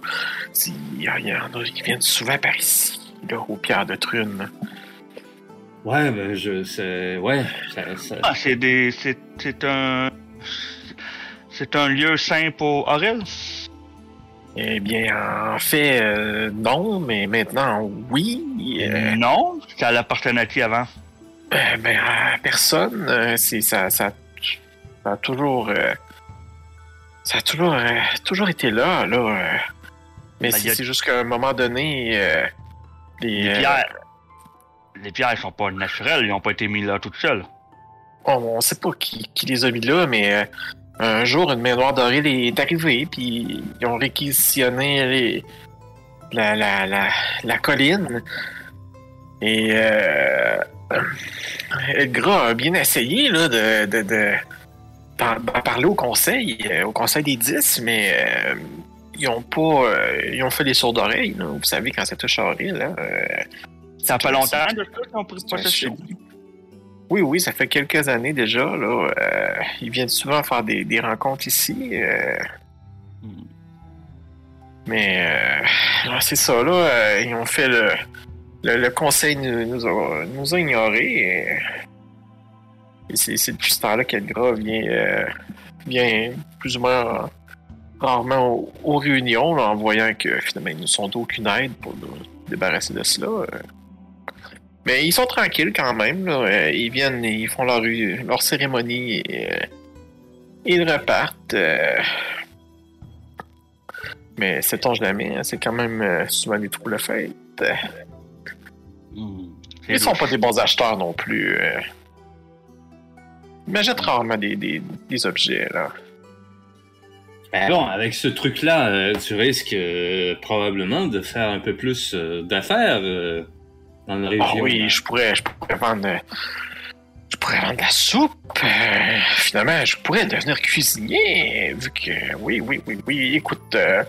Y, il y en a qui viennent souvent par ici, là, aux pierres de Trune. là. Ouais, ben, je... C'est... Ouais, ça... ça- Ah, c'est des, c'est, c'est un, c'est un lieu sain pour Aurel? Eh bien, en fait, euh, non, mais maintenant, oui. Euh, Non, ça l'appartenait à qui avant? euh, ben, à personne. euh, c'est, ça, ça, ça a toujours. ça a toujours, euh, toujours été là, là. euh. mais Ben, c'est, a- juste qu'à un moment donné, euh, les, Les pierres, les pierres, sont pas naturelles, ils ont pas été mis là toutes seules. on, on sait pas qui, qui les a mis là, mais euh, un jour, une main noire dorée est arrivée, puis ils ont réquisitionné les, la, la, la, la colline. Et euh, Edgar a bien essayé là, de, parler au conseil, euh, au conseil des 10, mais euh, ils ont pas. euh, ils ont fait des sourds d'oreilles. Vous savez, quand ça touche à Auril, euh, Ça fait longtemps de ça Oui, oui, ça fait quelques années déjà. Là, euh, ils viennent souvent faire des, des rencontres ici. euh, Hmm. mais euh, c'est ça, là. euh, ils ont fait le. Le, le conseil nous, nous a, nous a ignorés. Et, et c'est, depuis ce temps-là qu'Edgra vient, vient plus ou moins rarement aux, aux réunions, là, en voyant que finalement ils ne sont d'aucune aide pour nous débarrasser de cela. Mais ils sont tranquilles quand même. Là. Euh, Ils viennent, ils font leur, leur cérémonie et euh, ils repartent. euh. Mais sait-on jamais, hein, c'est quand même euh, souvent des troubles fêtes. C'est Ils sont pas des bons acheteurs non plus. Ils m'achètent rarement des, des, des objets, là. Ben bon, avec ce truc-là, tu risques probablement de faire un peu plus d'affaires dans. Ah oui, je pourrais, je pourrais vendre. Je pourrais vendre de la soupe. euh, finalement, je pourrais devenir cuisinier. Vu que. Oui, oui, oui, oui. Écoute, euh,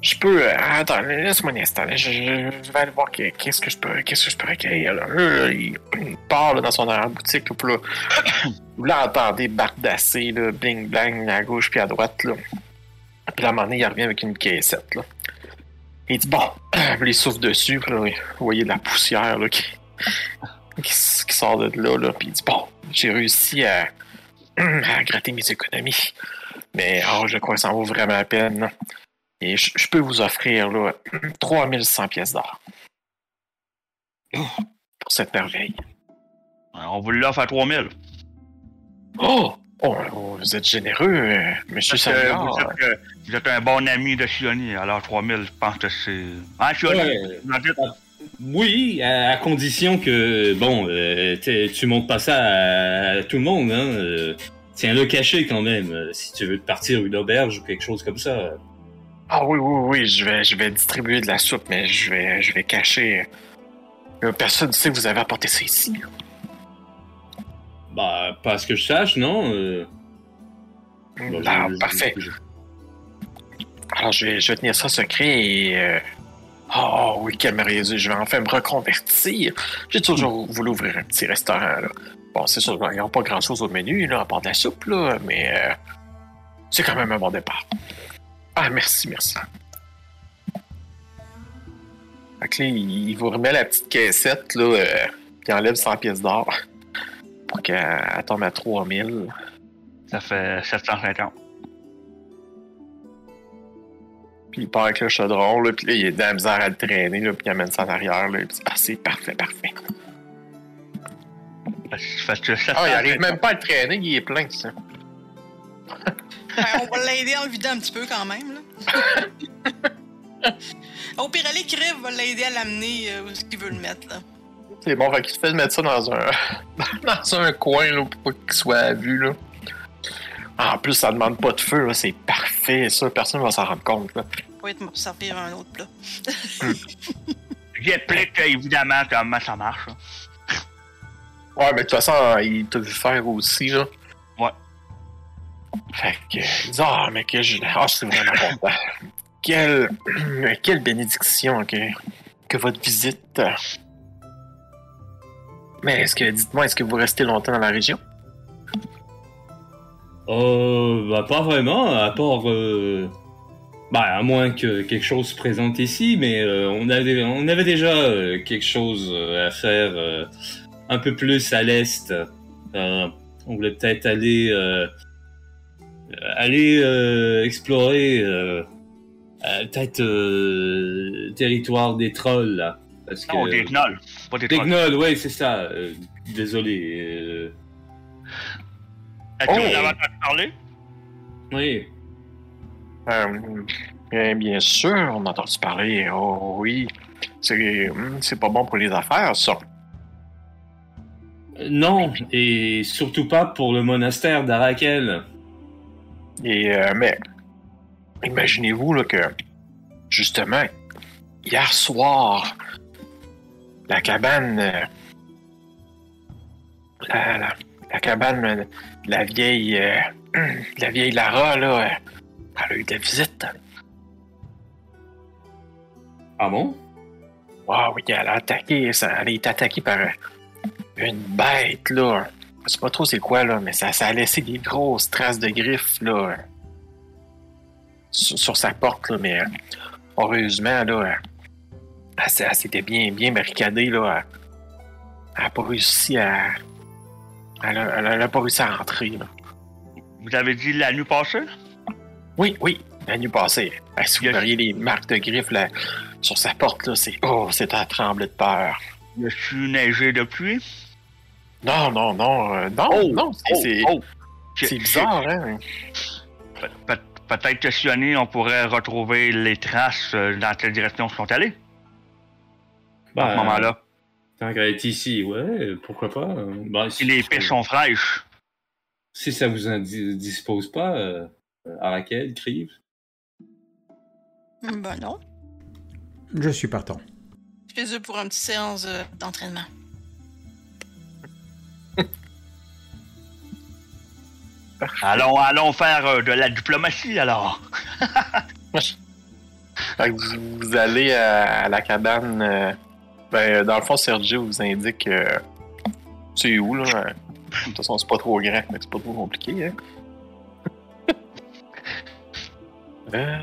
je peux. euh, attends, laisse-moi un instant. là, Je, vais aller voir que- qu'est-ce que je peux, qu'est-ce que je peux. Là. Là, il, il part là, dans son boutique. Là, vous l'entendez bardasser, là, bling blang, à gauche puis à droite. Là. Puis à un moment donné, il revient avec une caissette. Là. Il dit Bon, les souffle dessus. puis là, vous voyez de la poussière là, qui, qui, s- qui sort de là, là, puis il dit Bon, j'ai réussi à, à gratter mes économies. Mais oh, je crois que ça en vaut vraiment la peine. là. Et je, je peux vous offrir là, 3100 pièces d'or. Pour cette merveille. On vous l'offre à 3000. Oh! Oh, vous êtes généreux, monsieur vous, êtes, euh, vous êtes un bon ami de Sioni, alors 3000, je pense que c'est. Ah, Ouais. dites? Oui, à, à condition que, bon, euh, tu montes pas ça à, à tout le monde, hein. euh, Tiens-le caché quand même, euh, si tu veux te partir une auberge ou quelque chose comme ça. Ah oui, oui, oui, je vais, je vais distribuer de la soupe, mais je vais, je vais cacher. Personne ne sait que vous avez apporté ça ici. Bah, pas à ce que je sache, non euh, bah, Ah, je- je- parfait. je- Alors, je vais, je vais tenir ça secret et. euh, Oh oui, quel merveilleux. Je vais enfin me reconvertir. J'ai toujours voulu ouvrir un petit restaurant. Là. Bon, c'est sûr, il n'y aura pas grand-chose au menu, là, à part de la soupe, là, mais euh, c'est quand même un bon départ. Ah, merci, merci. Fait que là, il il vous remet la petite caissette, là, euh, il enlève 100 pièces d'or pour qu'elle elle tombe à 3000. Ça fait 750. Puis il part avec le chaudron, là, puis là, il a de la misère à le traîner, là, puis il amène ça en arrière, là, puis ah, c'est parfait, parfait. Fait que 750. Ah, il arrive même pas à le traîner, il est plein, ça. Ben, on va l'aider en le vidant un petit peu quand même. Là. Au pire, aller Criv va l'aider à l'amener euh, où est-ce qu'il veut le mettre. Là. C'est bon, fait qu'il fait mettre ça dans un, dans un coin, là, pour pas qu'il soit à vue, là. En plus, ça demande pas de feu, là, c'est parfait, ça, personne va s'en rendre compte, là. Va être me servir un autre plat. J'explique évidemment comment ça marche. Ouais, mais de toute façon, il t'a vu faire aussi, là. Ouais. Fait que, il dit, ah, mais que je. Ah, je suis vraiment content. Quelle, quelle bénédiction que, que votre visite. Mais dites-moi, est-ce que vous restez longtemps dans la région? Euh, bah, pas vraiment, à part. euh, Bah, à moins que quelque chose se présente ici, mais euh, on, avait, on avait déjà euh, quelque chose à faire un peu plus à l'est. On voulait peut-être aller. aller explorer. peut-être. territoire des trolls. Parce que... Non, des gnolls. Pas des gnolls, ouais, c'est ça. euh, désolé. euh, Est-ce que Oh. vous avez entendu parler? oui. Euh, bien, bien sûr, on a entendu parler. Oh oui. C'est, hum, c'est pas bon pour les affaires, ça. Euh, Non, et surtout pas pour le monastère d'Arakel. Et, euh, mais, imaginez-vous là, que, justement, hier soir, la cabane. euh, la, la, la cabane euh, de la vieille. euh, de la vieille Lara, là, euh, elle a eu de la visite. Ah bon? Ah oui, elle a attaqué, ça, elle été attaquée par euh, une bête, là. Je sais pas trop c'est quoi, là, mais ça, ça a laissé des grosses traces de griffes, là, euh, sur, sur sa porte, là, mais euh, heureusement, là, euh, elle, elle s'était bien, bien barricadée, là. Elle- n'a pas réussi à. Elle a, elle a- elle a pas réussi à rentrer, là. Vous avez dit la nuit passée? Oui, oui, la nuit passée. Ah, si vous verriez les marques de griffes, là, sur sa porte, là, c'est. Oh, c'est à trembler de peur. Y a-tu neigé depuis? Non, non, non, euh, non, Oh, non, c'est, c'est- oh. c'est bizarre, hein? Pe- pe- Peut-être que Sioni, on pourrait retrouver les traces euh, dans quelle direction ils sont allés? Bah, à ce moment-là. Tant qu'à être ici, ouais, pourquoi pas. euh, bah, Si les pistes sont fraîches. Si ça vous en di- dispose pas, euh, Arakel, Crive. Ben non. Je suis partant. Je fais eux pour une petite séance euh, d'entraînement. Allons, allons faire euh, de la diplomatie alors. Fait que vous, vous allez à, à la cabane. Euh, ben, dans le fond, Sergio vous indique euh, c'est où, là? De toute façon, c'est pas trop grand, mais c'est pas trop compliqué, hein? euh...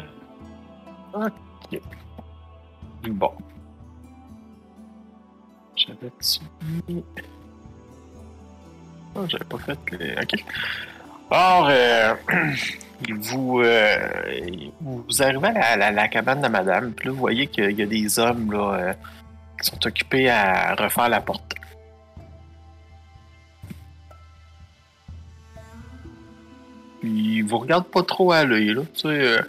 Ok. Bon. J'avais-tu mis... Oh, j'avais pas fait les... Ok. Alors, euh, vous, euh, vous arrivez à la, cabane de madame, puis là, vous voyez qu'il y a des hommes là, euh, sont occupés à refaire la porte. Ils vous regardent pas trop à l'œil, là. Tu sais, euh,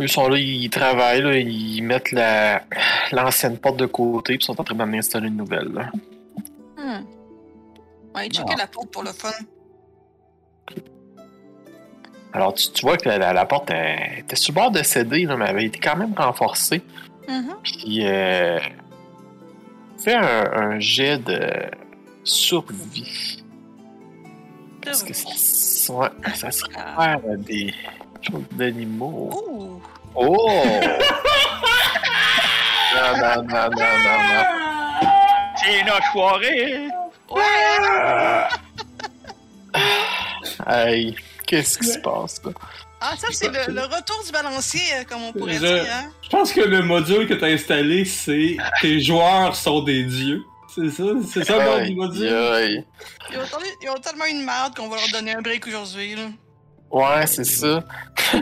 eux sont là, ils travaillent, là, ils mettent la, l'ancienne porte de côté, puis sont en train d'en installer une nouvelle, là. Hmm. Ouais, checker la porte pour le fun. Alors, tu, tu vois que la, la- la porte elle, était sur le bord de céder, là, mais elle avait été quand même renforcée. Mhm. Puis, euh, fais un, un jet de survie. Parce que ça, ouais, ça se Ah. réfère à des choses d'animaux. Oh! non, non, non, non, non, non. C'est notre soirée. Ouais! Hey, qu'est-ce qui se passe, là? Ah, ça, c'est le, le retour du balancier, euh, comme on pourrait Je- dire. Hein? Je pense que le module que t'as installé, c'est tes joueurs sont des dieux. C'est ça? C'est ça le module? Ils, ont tellement, ils ont tellement une merde qu'on va leur donner un break aujourd'hui. là. Ouais, c'est ça.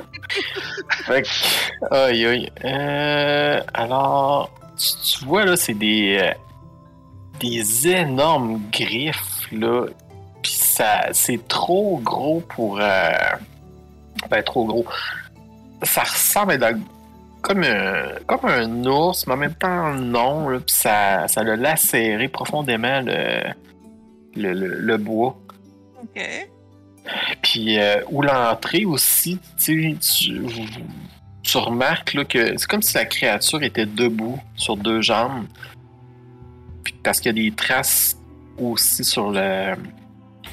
fait que, aïe, aïe. Euh, alors, tu, tu vois, là, c'est des, euh, des énormes griffes, là. Puis ça, c'est trop gros pour. euh, ben, trop gros. Ça ressemble à comme un, comme un ours, mais en même temps, non. Là, puis ça, ça l'a lacéré profondément le, le, le, le bois. OK. Puis euh, où l'entrée aussi, tu, sais, tu, tu remarques là, que c'est comme si la créature était debout sur deux jambes. Puis parce qu'il y a des traces aussi sur le,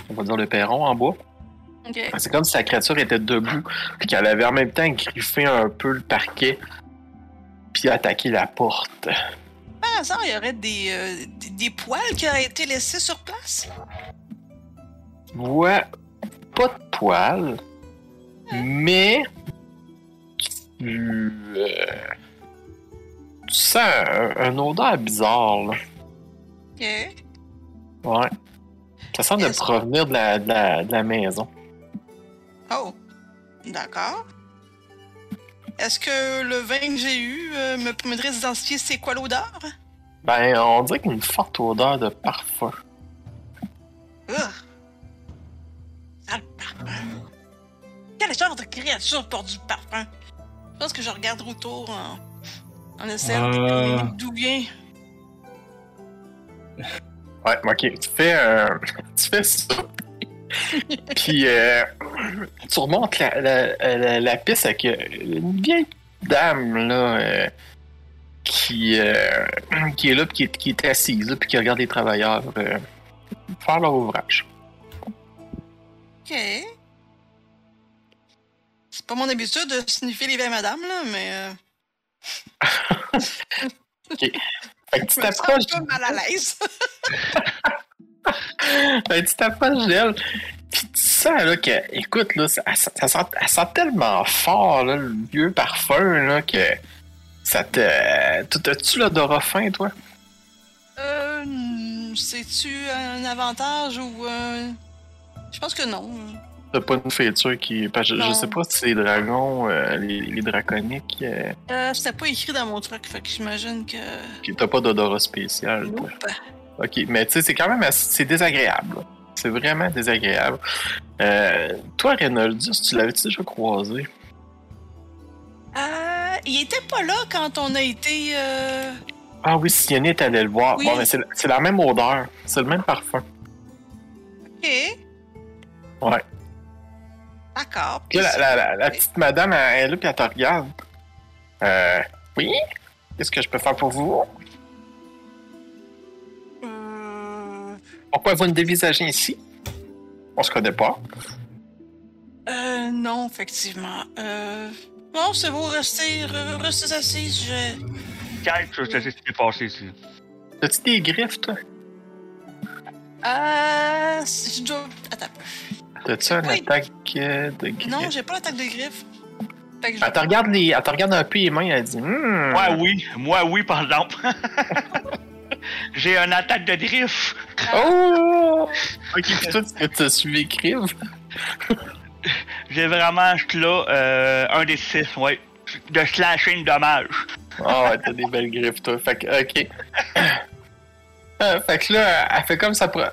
on va dire le perron en bois. C'est comme si la créature était debout, puis qu'elle avait en même temps griffé un peu le parquet, puis attaqué la porte. Par hasard, il y aurait des, euh, des, des poils qui auraient été laissés sur place? Ouais, pas de poils, mais tu, euh, tu sens un, un odeur bizarre, là. OK. Ouais. Ça semble de provenir de la, de la, de la maison. Oh. D'accord. Est-ce que le vin que j'ai eu euh, me permettrait d'identifier c'est quoi l'odeur? Ben, on dirait qu'il y a une forte odeur de parfum. Ugh. Sale parfum. Quel genre de créature porte du parfum? Je pense que je regarde autour en, en essayant de Euh. d'où vient. Ouais, ok. Tu fais, un- tu fais ça. Puis, euh, tu remontes la, la, la, la piste avec euh, une vieille dame, là, euh, qui, euh, qui est là, puis qui est, qui est assise, là, puis qui regarde les travailleurs faire leur ouvrage. Ok. C'est pas mon habitude de sniffer les vieilles madames, là, mais. Euh, Fait que tu t'approches un peu mal à l'aise. Tu t'approches d'elle, puis tu sens là, que, écoute, là, ça, sent, elle sent tellement fort, là, le vieux parfum, là, que ça te. tu- T'as-tu l'odorat fin, toi? euh. C'est-tu un avantage ou. euh, Je pense que non. T'as pas une féature qui. je, sais pas si c'est les dragons, euh, les, les draconiques, euh, Euh, C'était pas écrit dans mon truc, fait que j'imagine que. t'as pas d'odorat spécial, toi. Ok, mais tu sais, c'est quand même assez- c'est désagréable. C'est vraiment désagréable. Euh, toi, Reynolds, tu l'avais-tu déjà croisé? Euh, il était pas là quand on a été. Euh... Ah oui, Sienna est allée le voir. Oui. Bon, mais c'est c'est la même odeur. C'est le même parfum. Ok. Ouais. D'accord. Puis la, la- la petite madame, elle, elle est là, puis elle te regarde. Euh, oui? Qu'est-ce que je peux faire pour vous? Pourquoi vous me dévisagez ici? On se connaît pas. euh, non, effectivement. Euh, bon, c'est vous, restez, re- restez assis, je... Qu'est-ce que c'est ce qui est passé ici? As-tu des griffes, toi? Euh, je dois... Attends. T'as-tu une Oui. attaque euh, de griffes? Non, j'ai pas l'attaque de griffes. Fait que je- Elle te regarde, les... elle te regarde un peu les mains, elle dit Hmm. Moi, oui. Moi, oui, par exemple. J'ai une attaque de drift. Oh! Ok, puis toi, tu t'as suivi Crive. J'ai vraiment, là, euh, un des six, ouais. De slashing dommage. Ah ouais, t'as des belles griffes, toi. Fait que, ok. Euh, fait que là, elle fait comme ça pour. Elle,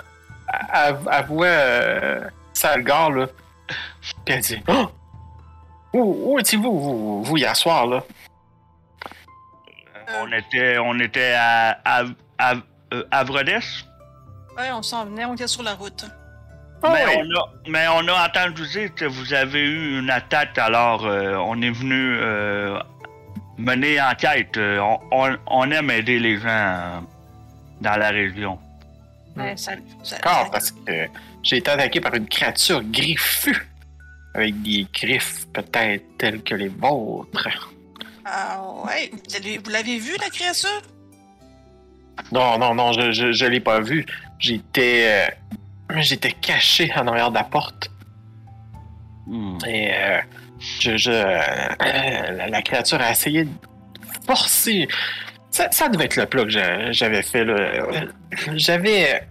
elle- elle voit euh, Salgar, là. Puis elle dit Oh! Où, où étiez-vous, vous, vous, hier soir, là? On était, on était à, à, à, euh, à Vrodès. Ouais, on s'en venait, on était sur la route. Ah mais, ouais. on a, mais on a entendu dire que vous avez eu une attaque, alors euh, on est venu euh, mener enquête. Euh, on, on, on aime aider les gens euh, dans la région. Ouais, ça, ça, D'accord, ça- parce que j'ai été attaqué par une créature griffue. Avec des griffes peut-être telles que les vôtres. Ah ouais, vous l'avez vu, la créature? Non, non, non, je, je, je l'ai pas vu. J'étais. euh, J'étais caché en arrière de la porte. Et euh, je, je, euh, la, la créature a essayé de forcer. Ça, ça devait être le plat que j'a- j'avais fait. là. J'avais.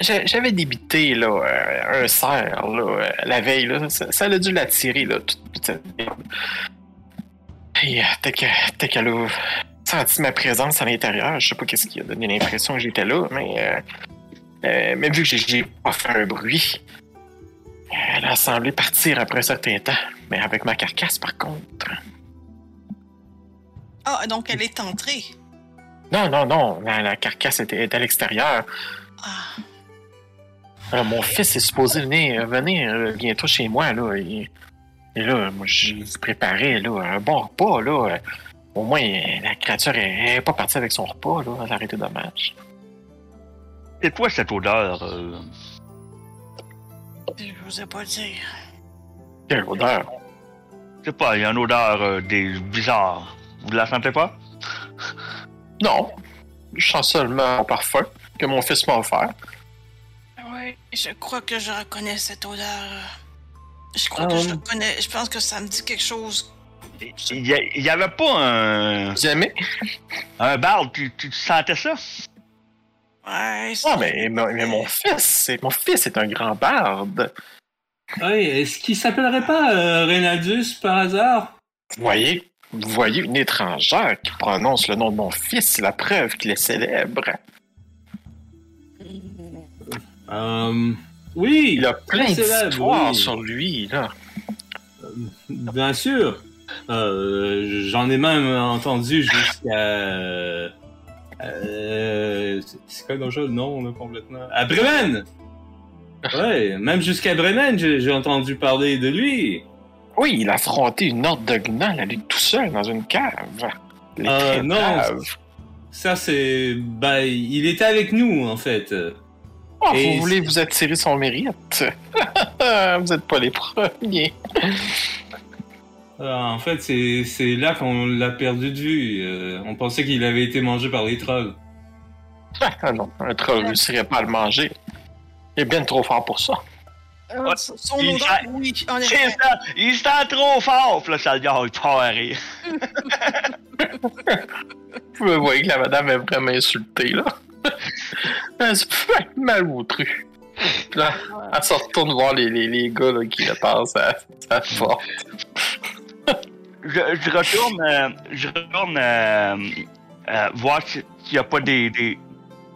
j'a- J'avais débité là, euh, un cerf là, la veille. Là. Ça, ça a dû l'attirer. Là, toute, toute cette merde. Et dès que- dès qu'elle a senti ma présence à l'intérieur, je sais pas qu'est-ce qui a donné l'impression que j'étais là, mais, euh, euh, mais vu que j'ai- j'ai pas fait un bruit, elle a semblé partir après un certain temps. Mais avec ma carcasse, par contre. Ah, donc elle est entrée. Non, non, non. La, la carcasse était, était à l'extérieur. Ah, Alors, mon fils est supposé venir, venir euh, bientôt chez moi, là. Et, et là, moi, je lui préparais, là, un bon repas, là. Euh, Au moins, euh, la créature est, est pas partie avec son repas, là. Elle a arrêté dommage. C'est quoi cette odeur? euh? je vous ai pas dit. Quelle odeur? Je sais pas, il y a une odeur euh, des bizarre. Vous la sentez pas? Non. Je sens seulement mon parfum que mon fils m'a offert. Oui, je crois que je reconnais cette odeur. Je crois que je oui. le connais. Je pense que ça me dit quelque chose. Il y, a- il y avait pas un, aimez? un barde, tu, tu sentais ça? Ouais, c'est- Ah, mais, mais, mon fils, c'est- mon fils est un grand barde. Oui, est-ce qu'il s'appellerait pas euh, par hasard? Vous voyez, vous voyez une étrangère qui prononce le nom de mon fils, c'est la preuve qu'il est célèbre. Euh, oui, Il a plein d'histoires oui. sur lui, là. bien sûr. Euh, J'en ai même entendu jusqu'à... Euh, c'est quoi déjà le nom, là, complètement? À Bremen! Ouais, même jusqu'à Bremen, j'ai entendu parler de lui. Oui, il a affronté une horde de gnolls à lui tout seul dans une cave. Les Euh, non. Ça, c'est... Ben, il était avec nous, en fait. Oh, Et vous voulez vous attirer son mérite? vous êtes pas les premiers. Euh, en fait, c'est là qu'on l'a perdu de vue. Euh, on pensait qu'il avait été mangé par les trolls. Ah non, un troll ne réussirait pas à le manger. Il est bien trop fort pour ça. Euh, son Il odeur, sent- oui, en C'est effet. ça! Il se sent trop fort! Puis là, ça le gars, il part à rire. Vous voyez que la madame est vraiment insultée, là. Elle se fait mal au truc. Puis Là, elle se retourne voir les, les, les gars là, qui le passent à sa porte. Je, je retourne, euh, je retourne euh, euh, voir si- s'il n'y a pas des, des.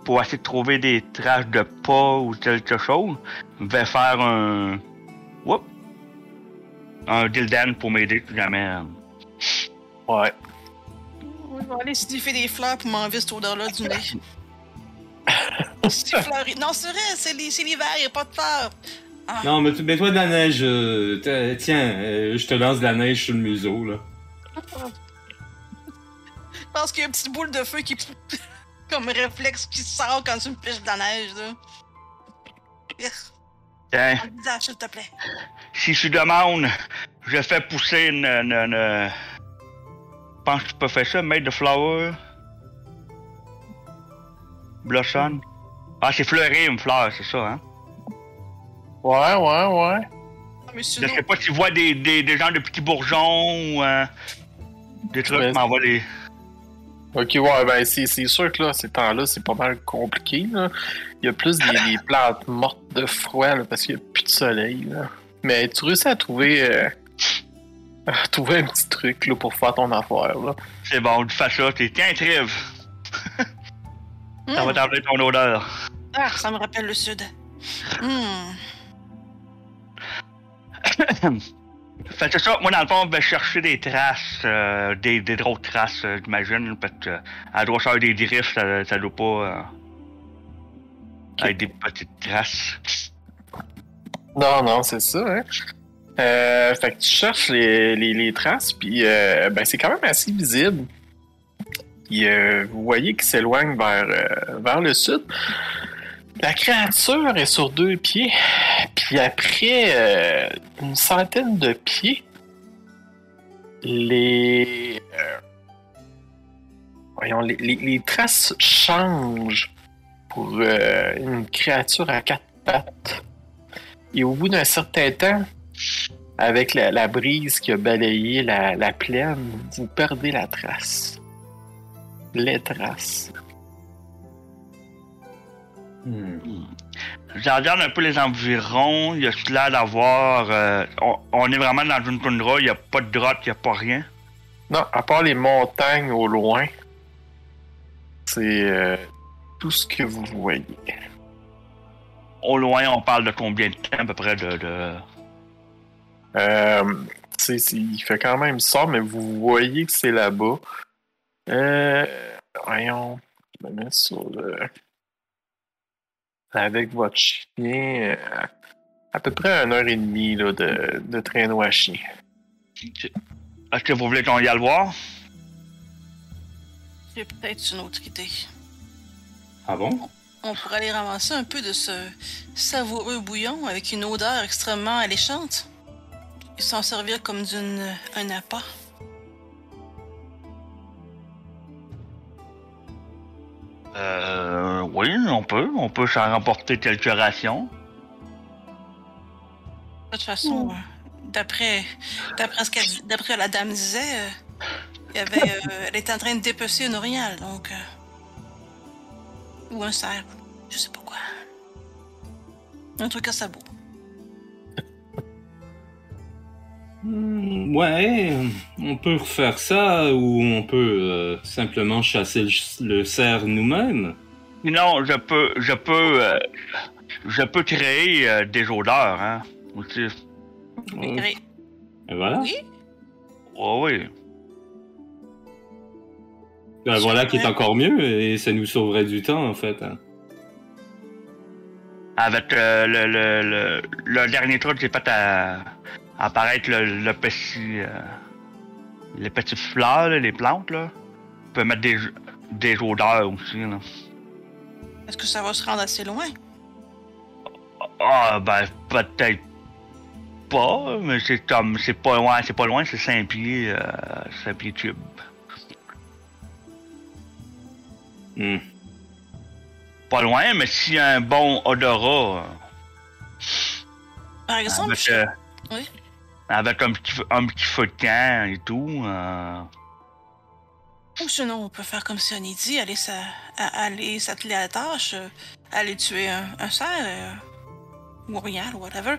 Pour essayer de trouver des traces de pas ou quelque chose. Je vais faire un. Whoop! Un dildan pour m'aider si jamais. Ouais. Je vais aller sniffer des fleurs pour m'enlever cette odeur-là du nez. c'est fleuri. Non, c'est vrai, c'est l'hiver, il a pas de fleurs. Ah, Non, mais tu- mets-toi de la neige. euh, tiens, euh, je te lance de la neige sur le museau, là. pense qu'il y a une petite boule de feu qui. comme réflexe qui sort quand tu me piches de la neige, là. Tiens, visage, s'il te plaît. si tu demandes, je fais pousser une. une, une- Je pense que tu peux faire ça, made de flower. Blossom. Ah, c'est fleuri, une fleur, c'est ça, hein? Ouais, ouais, ouais. Ah, mais Je sinon, sais pas si tu vois des, des, des gens de petits bourgeons ou euh, des trucs qui m'envoient des. Ok, ouais, ben c'est c'est sûr que là, ces temps-là, c'est pas mal compliqué. Là. Il y a plus des, des plantes mortes de froid là, parce qu'il n'y a plus de soleil. Là. Mais tu réussis à trouver, euh, à trouver un petit truc là, pour faire ton affaire. Là. C'est bon, tu fais ça, t'es. Tiens, ça va Hmm. t'enlever ton odeur. Ah, ça me rappelle le sud. Hmm. Fait que c'est ça, moi dans le fond, je vais chercher des traces, euh, des, des drôles de traces, euh, j'imagine, parce que euh, elle doit faire des drifts, ça, ça doit pas. euh, Avec des petites traces. Non, non, c'est ça. Hein. Euh, fait que tu cherches les, les, les traces, puis euh, ben, c'est quand même assez visible. Puis, euh, vous voyez qu'il s'éloigne vers, euh, vers le sud. La créature est sur deux pieds, puis après euh, une centaine de pieds, les, euh, traces changent pour euh, une créature à quatre pattes. Et au bout d'un certain temps, avec la, la brise qui a balayé la, la plaine, vous perdez la trace. Les traces. Hmm. Je regarde un peu les environs, il y a l'air d'avoir. euh, on, on est vraiment dans une toundra, il n'y a pas de droite, il n'y a pas rien. Non, à part les montagnes au loin, c'est euh, tout ce que vous voyez. Au loin, on parle de combien de temps à peu près de. de... Euh, il fait quand même ça, mais vous voyez que c'est là-bas. Euh, voyons, je me mets sur le. Avec votre chien, euh, à peu près une heure et demie là, de, de traîneau à chien. Est-ce que vous voulez qu'on y aille le voir? J'ai peut-être une autre idée. Ah bon? On pourrait aller ramasser un peu de ce savoureux bouillon avec une odeur extrêmement alléchante et s'en servir comme d'une un appât. Euh. Oui, on peut. On peut s'en remporter quelques rations. De toute façon, d'après d'après ce qu'elle d'après la dame disait, euh, il y avait, euh, elle était en train de dépecer une orignal, donc euh, ou un cerf, je sais pas quoi. Un truc à sabot. Ouais, on peut refaire ça ou on peut euh, simplement chasser le, le cerf nous-mêmes. Sinon, je peux. Je peux. euh, je peux créer euh, des odeurs, hein. Aussi. Et voilà. Oui. Ouais, oui. Ben voilà qui est encore mieux et ça nous sauverait du temps en fait. hein. Avec euh, le, le, le, le dernier truc, j'ai fait à, apparaître le, le petit. euh, les petites fleurs, là, les plantes, là. On peut mettre des, des odeurs aussi, là. Est-ce que ça va se rendre assez loin? Ah, ben, peut-être pas, mais c'est comme. C'est pas loin, c'est pas loin, c'est 5 pieds, euh, 5 pieds cubes. Hmm. Pas loin, mais s'il y a un bon odorat. Par exemple, Avec, je- euh, Oui. Avec un petit, feu- un petit feu de camp et tout. euh, Ou sinon, on peut faire comme si on y dit, aller, sa- à- aller s'atteler à la tâche, euh, aller tuer un, un cerf, euh, ou ou whatever.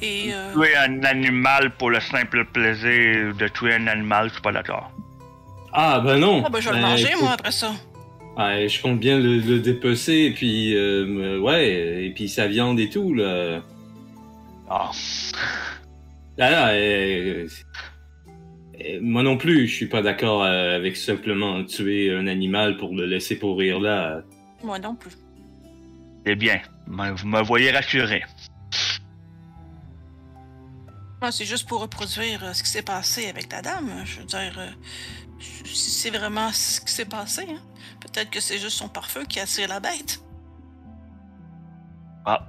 Et euh, Tuer un animal pour le simple plaisir de tuer un animal, je suis pas d'accord. Ah ben non. ah, ben, je vais le Ben, manger, écoute, moi, après ça. ouais, je compte bien le, le dépecer et puis euh, ouais et puis sa viande et tout là. Ah. Ah, là, euh, euh, moi non plus, je suis pas d'accord euh, avec simplement tuer un animal pour le laisser pourrir là. Moi non plus. C'est bien. Vous me voyez rassuré. C'est juste pour reproduire euh, ce qui s'est passé avec la dame. Je veux dire, euh, si c'est vraiment ce qui s'est passé, hein. peut-être que c'est juste son parfum qui attire la bête. Ah.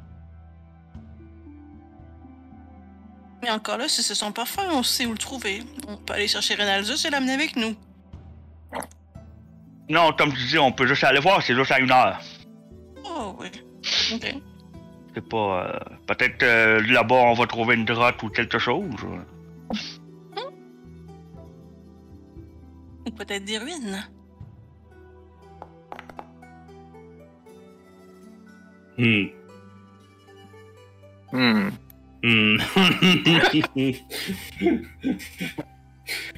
Mais encore là, si c'est son parfum, on sait où le trouver. On peut aller chercher Renaldus et l'amener avec nous. Non, comme tu dis, on peut juste aller voir, c'est juste à une heure. Oh, oui. Ok. C'est pas. euh, Peut-être euh, là-bas, on va trouver une droite ou quelque chose. Ou peut-être des ruines. Hmm. Hmm. Hmm.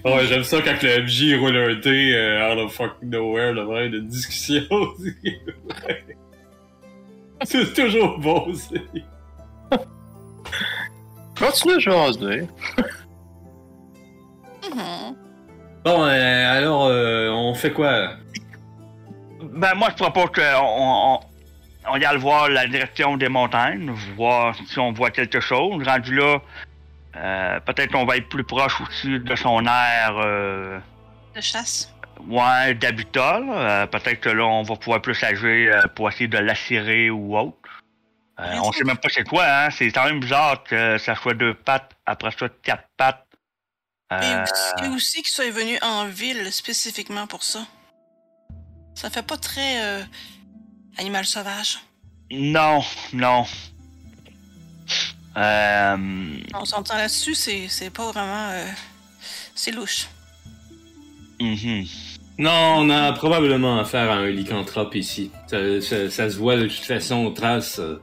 Ah ouais, j'aime ça quand le MJ roule un dé euh, out of fucking nowhere, le vrai, de discussion. C'est toujours bon, c'est. Continue jaser. Mhm. Bon, euh, alors, euh, on fait quoi? Ben, moi, je propose qu'on on, on y aille voir la direction des montagnes, voir si on voit quelque chose. Rendu là, euh, peut-être on va être plus proche aussi de son air, euh, De chasse? ouais, d'habitat. Euh, peut-être que là, on va pouvoir plus agir pour essayer de l'assurer ou autre. On sait même pas c'est quoi, hein. C'est quand même bizarre que ça soit deux pattes, après ça, quatre pattes. Et aussi, qu'il soit venu en ville spécifiquement pour ça. Ça fait pas très animal sauvage? non, non. Euh, On s'entend là-dessus, c'est c'est pas vraiment. euh, c'est louche. mhm. Non, on a probablement affaire à un lycanthrope ici. Ça, ça- ça se voit de toute façon aux traces. euh,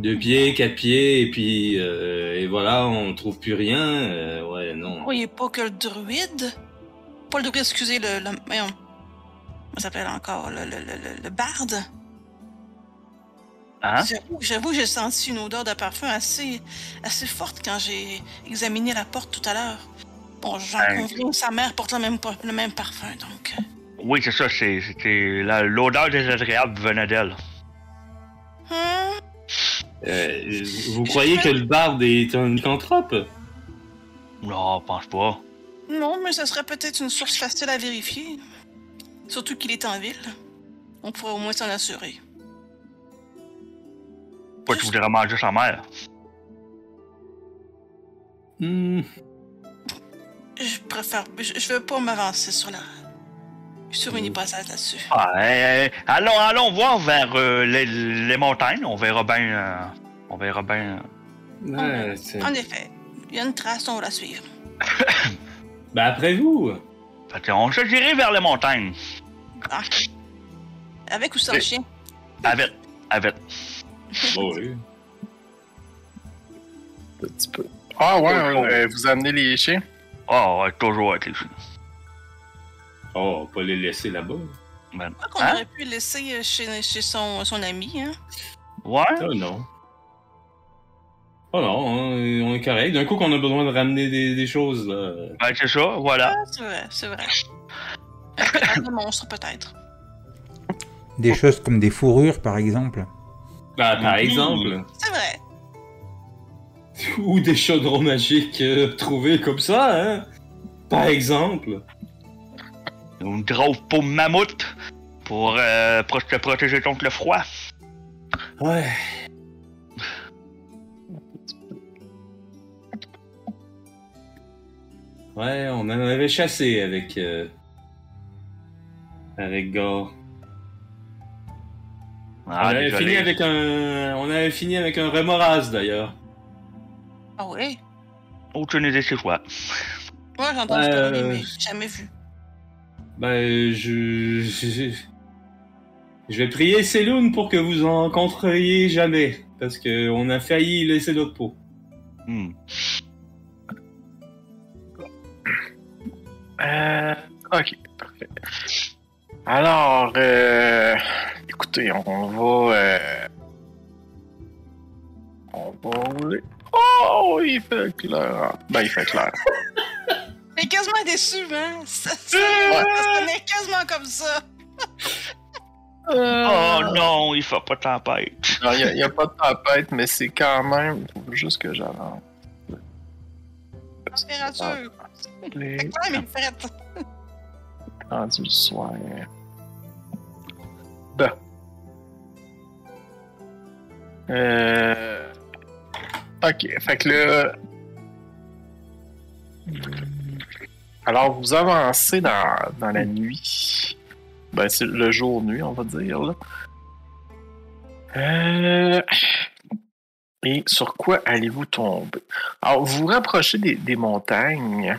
Deux pieds, quatre pieds, et puis euh, et voilà, on trouve plus rien. euh, ouais, non. Vous voyez pas que le druide? Pas le druide, excusez, le. le. Comment s'appelle encore Le, le, le, le- le barde. Hein? J'avoue, j'ai senti une odeur de parfum assez, assez forte quand j'ai examiné la porte tout à l'heure. Bon, j'en Ben, conviens, sa mère porte le même, le même parfum, donc. Oui, c'est ça, c'est- c'était. la- L'odeur désagréable venait d'elle. Hum, Euh, vous croyez que le barde est un lycanthrope Non, je pense pas. Non, mais ça serait peut-être une source facile à vérifier. Surtout qu'il est en ville. On pourrait au moins s'en assurer. Que tu voudrais manger sa mère. Hmm. Je préfère. Je, je veux pas m'avancer sur la. sur une hypothèse là-dessus. Ah, eh, eh, allons, allons voir vers euh, les, les montagnes. On verra bien. euh, on verra bien. euh. Ouais, En effet, il y a une trace, on va la suivre. Ben après vous. Fait que on se dirait vers les montagnes. Ah. Avec ou sans chien? Avec. Avec. Oh, oui. Un petit peu. Ah ouais, euh, vous amenez les chiens? Oh, ouais, toujours avec les chiens. Oh, pas les laisser là-bas. Ben, Pas qu'on Hein? aurait pu le laisser euh, chez, chez son, son ami, hein? Ouais? Oh non. Oh non, on est, on est correct. D'un coup qu'on a besoin de ramener des, des choses, là. Ben, c'est ça, voilà. Ah, c'est vrai, c'est vrai. Un pétard de monstre, peut-être. Des choses comme des fourrures, par exemple. Ben, par Mhm. exemple. C'est vrai. Ou des chaudrons magiques euh, trouvés comme ça, hein. Par exemple. Une grosse peau de mammouth pour, euh, pour te protéger contre le froid. Ouais. Ouais, on en avait chassé avec. euh, avec Gore. on, Ah, avait désolé. fini avec un, on avait fini avec un remoras d'ailleurs. Ah oui? Aucune idée c'est quoi. Moi, j'ai entendu Ouais, parler, euh, mais jamais vu. Ben, je, je, je vais prier Selune pour que vous en rencontriez jamais, parce que on a failli laisser notre peau. Hmm. Euh, ok, parfait. Alors, euh, écoutez, on va. Euh, on va rouler. Oh, il fait clair. Ben, il fait clair. Mais quasiment déçu, hein? Ça, ça, ça sonnait quasiment comme ça. Oh non, il fait pas tempête. Il n'y a, y a pas de tempête, mais c'est quand même. Faut juste que j'avance. Température. Les Fait que quand même, il fait. rendu le soir. Bon. Euh... Ok, fait que là. Alors, vous avancez dans, dans la nuit. Ben, c'est le jour-nuit, on va dire. Là. Euh... Et sur quoi allez-vous tomber? Alors, vous vous rapprochez des, montagnes.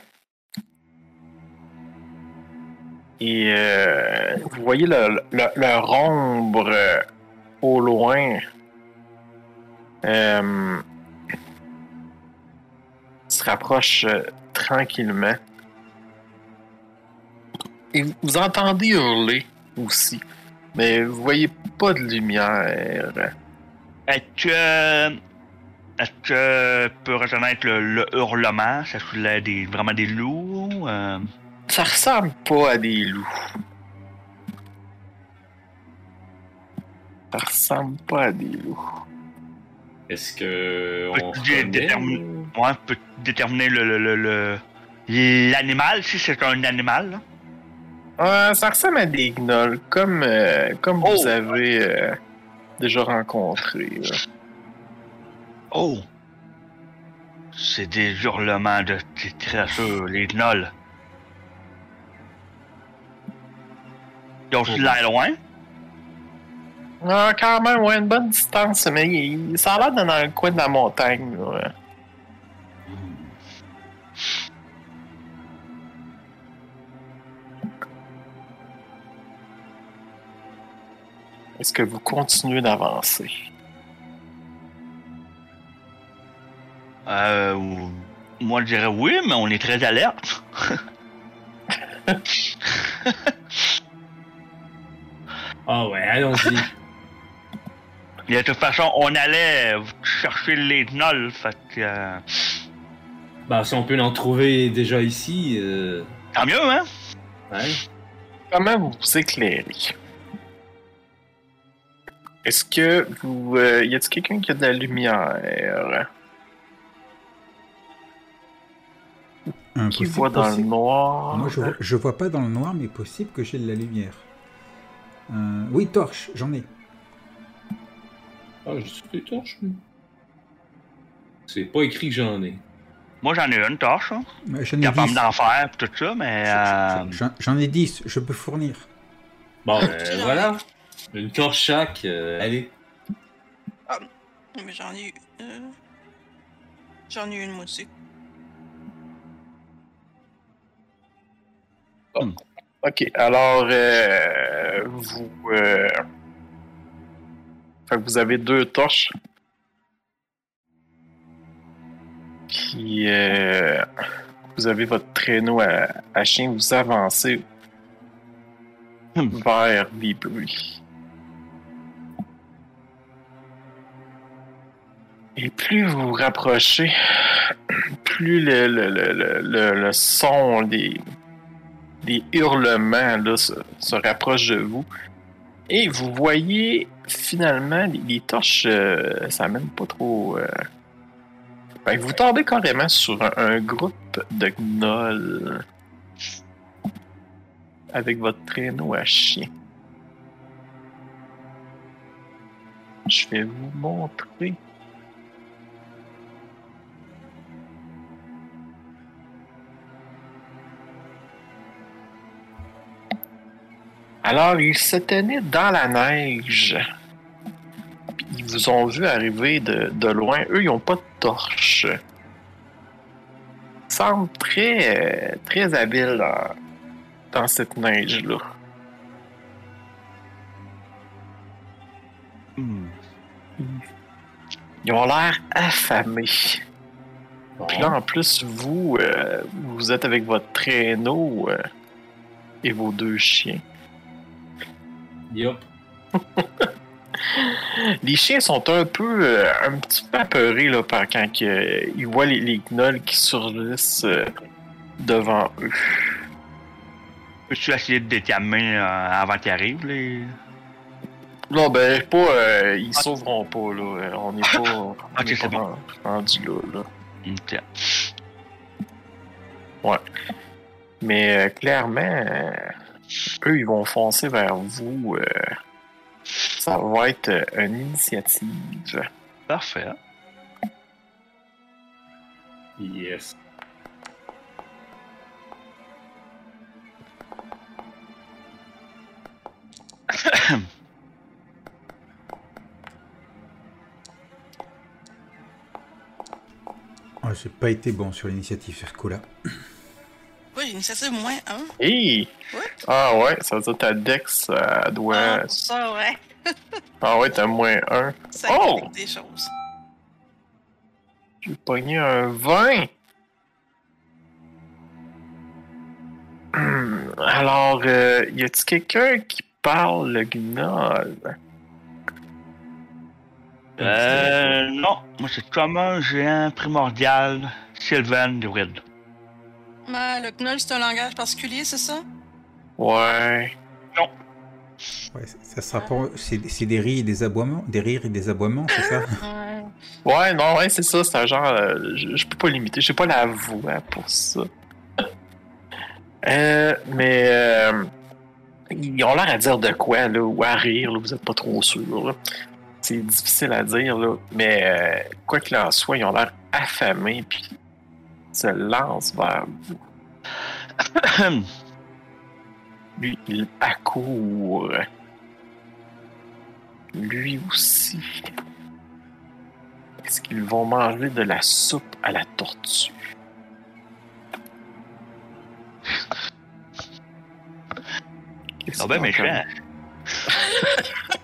Et euh, vous voyez le, le, leur ombre euh, au loin. euh, se rapproche tranquillement. Et vous- entendez hurler aussi. Mais vous voyez pas de lumière. Que. Est-ce que peut reconnaître le, le hurlement? Ça serait des, vraiment des loups? euh, Ça ressemble pas à des loups. Ça ressemble pas à des loups. Est-ce que. On Peux-tu dé- reconnaît- déterminer- ouais, peut déterminer le, le, le, le- l'animal, si c'est un animal. là? Euh, ça ressemble à des gnolls, comme, euh, comme Oh! vous avez euh, déjà rencontré. là. Oh! C'est des hurlements de des créatures, les gnolls. Ils ont l'air loin? Ah, quand même, ouais, une bonne distance, mais il- ça a dans le coin de la montagne. là. Est-ce que vous continuez d'avancer? Euh, moi je dirais oui, mais on est très alerte. Ah ouais, allons-y. Et de toute façon, on allait chercher les gnolls, fait que... euh, bah, si on peut en trouver déjà ici. Euh... tant mieux, hein? Ouais. Comment vous vous éclairez? Est-ce que vous. euh, y a-t-il quelqu'un qui a de la lumière? Hum, Qui possible, voit dans le noir? Moi, je vois, je vois pas dans le noir, mais possible que j'ai de la lumière. Euh, oui, torche, j'en ai. Ah, j'ai sur des torches, moi. C'est pas écrit que j'en ai. Moi j'en ai une torche, hein. J'en ai capable 10. d'en faire, tout ça, mais... euh, J'en- ai 10, je peux fournir. Bon, ben voilà. Une torche chaque, euh, allez. Mais j'en ai eu. euh, J'en ai eu une moi aussi. Ok, alors euh, vous. euh, fait que vous avez deux torches. Puis euh, vous avez votre traîneau à, à chien, vous avancez Hmm. vers les bruits. Et plus vous vous rapprochez, plus le, le, le- le son des, hurlements là, se, rapprochent de vous. Et vous voyez finalement les, torches, euh, ça mène pas trop. euh, vous tombez carrément sur un, un groupe de gnolls avec votre traîneau à chien. Je vais vous montrer. Alors, ils se tenaient dans la neige. Ils vous ont vu arriver de, loin. Eux, ils n'ont pas de torche. Ils semblent très, très habiles dans, dans cette neige-là. hmm. Ils ont l'air affamés. Bon. Puis là, en plus, vous, euh, vous êtes avec votre traîneau euh, et vos deux chiens. Yup. Les chiens sont un peu, euh, un petit peu apeurés là, par quand euh, ils voient les, les gnolls qui surgissent euh, devant eux. Peux-tu essayer de déterminer avant qu'ils arrivent, les... Non, ben, pas, euh, ils sauveront pas, là. On n'est pas, on est pas bon. rendu là, là. Ok. Mais euh, clairement, eux, ils vont foncer vers vous. euh, ça va être une initiative. Parfait. Yes. Ah, j'ai pas été bon sur l'initiative sur Oui, j'ai initiative moins 1. Hey! Ah ouais, ça veut dire ta Dex euh, doit. Ah, pour ça, ouais. Ah ouais, t'as moins un. Ça Oh! des choses. J'ai pogné un 20. Hmm, Alors, euh, y a-t-il quelqu'un qui parle le gnoll? Euh, non. Moi, c'est comme un géant primordial, Sylvain Druid. Mais le gnoll, c'est un langage particulier, c'est ça? Ouais. Ouais, ça sera pas. C'est c'est des rires et des aboiements, des rires et des aboiements, c'est ça? Ouais. Ouais, non, ouais, c'est ça. C'est un genre. euh, je, je peux pas limiter. J'ai pas la voix pour ça. Euh, mais. euh, ils ont l'air à dire de quoi, là, ou à rire, là, vous êtes pas trop sûr. C'est difficile à dire, là. Mais euh, quoi qu'il en soit, ils ont l'air affamés, puis se lancent vers vous. Lui, il accourt. Lui aussi. Est-ce qu'ils vont manger de la soupe à la tortue? Qu'est-ce Ah ben méchant.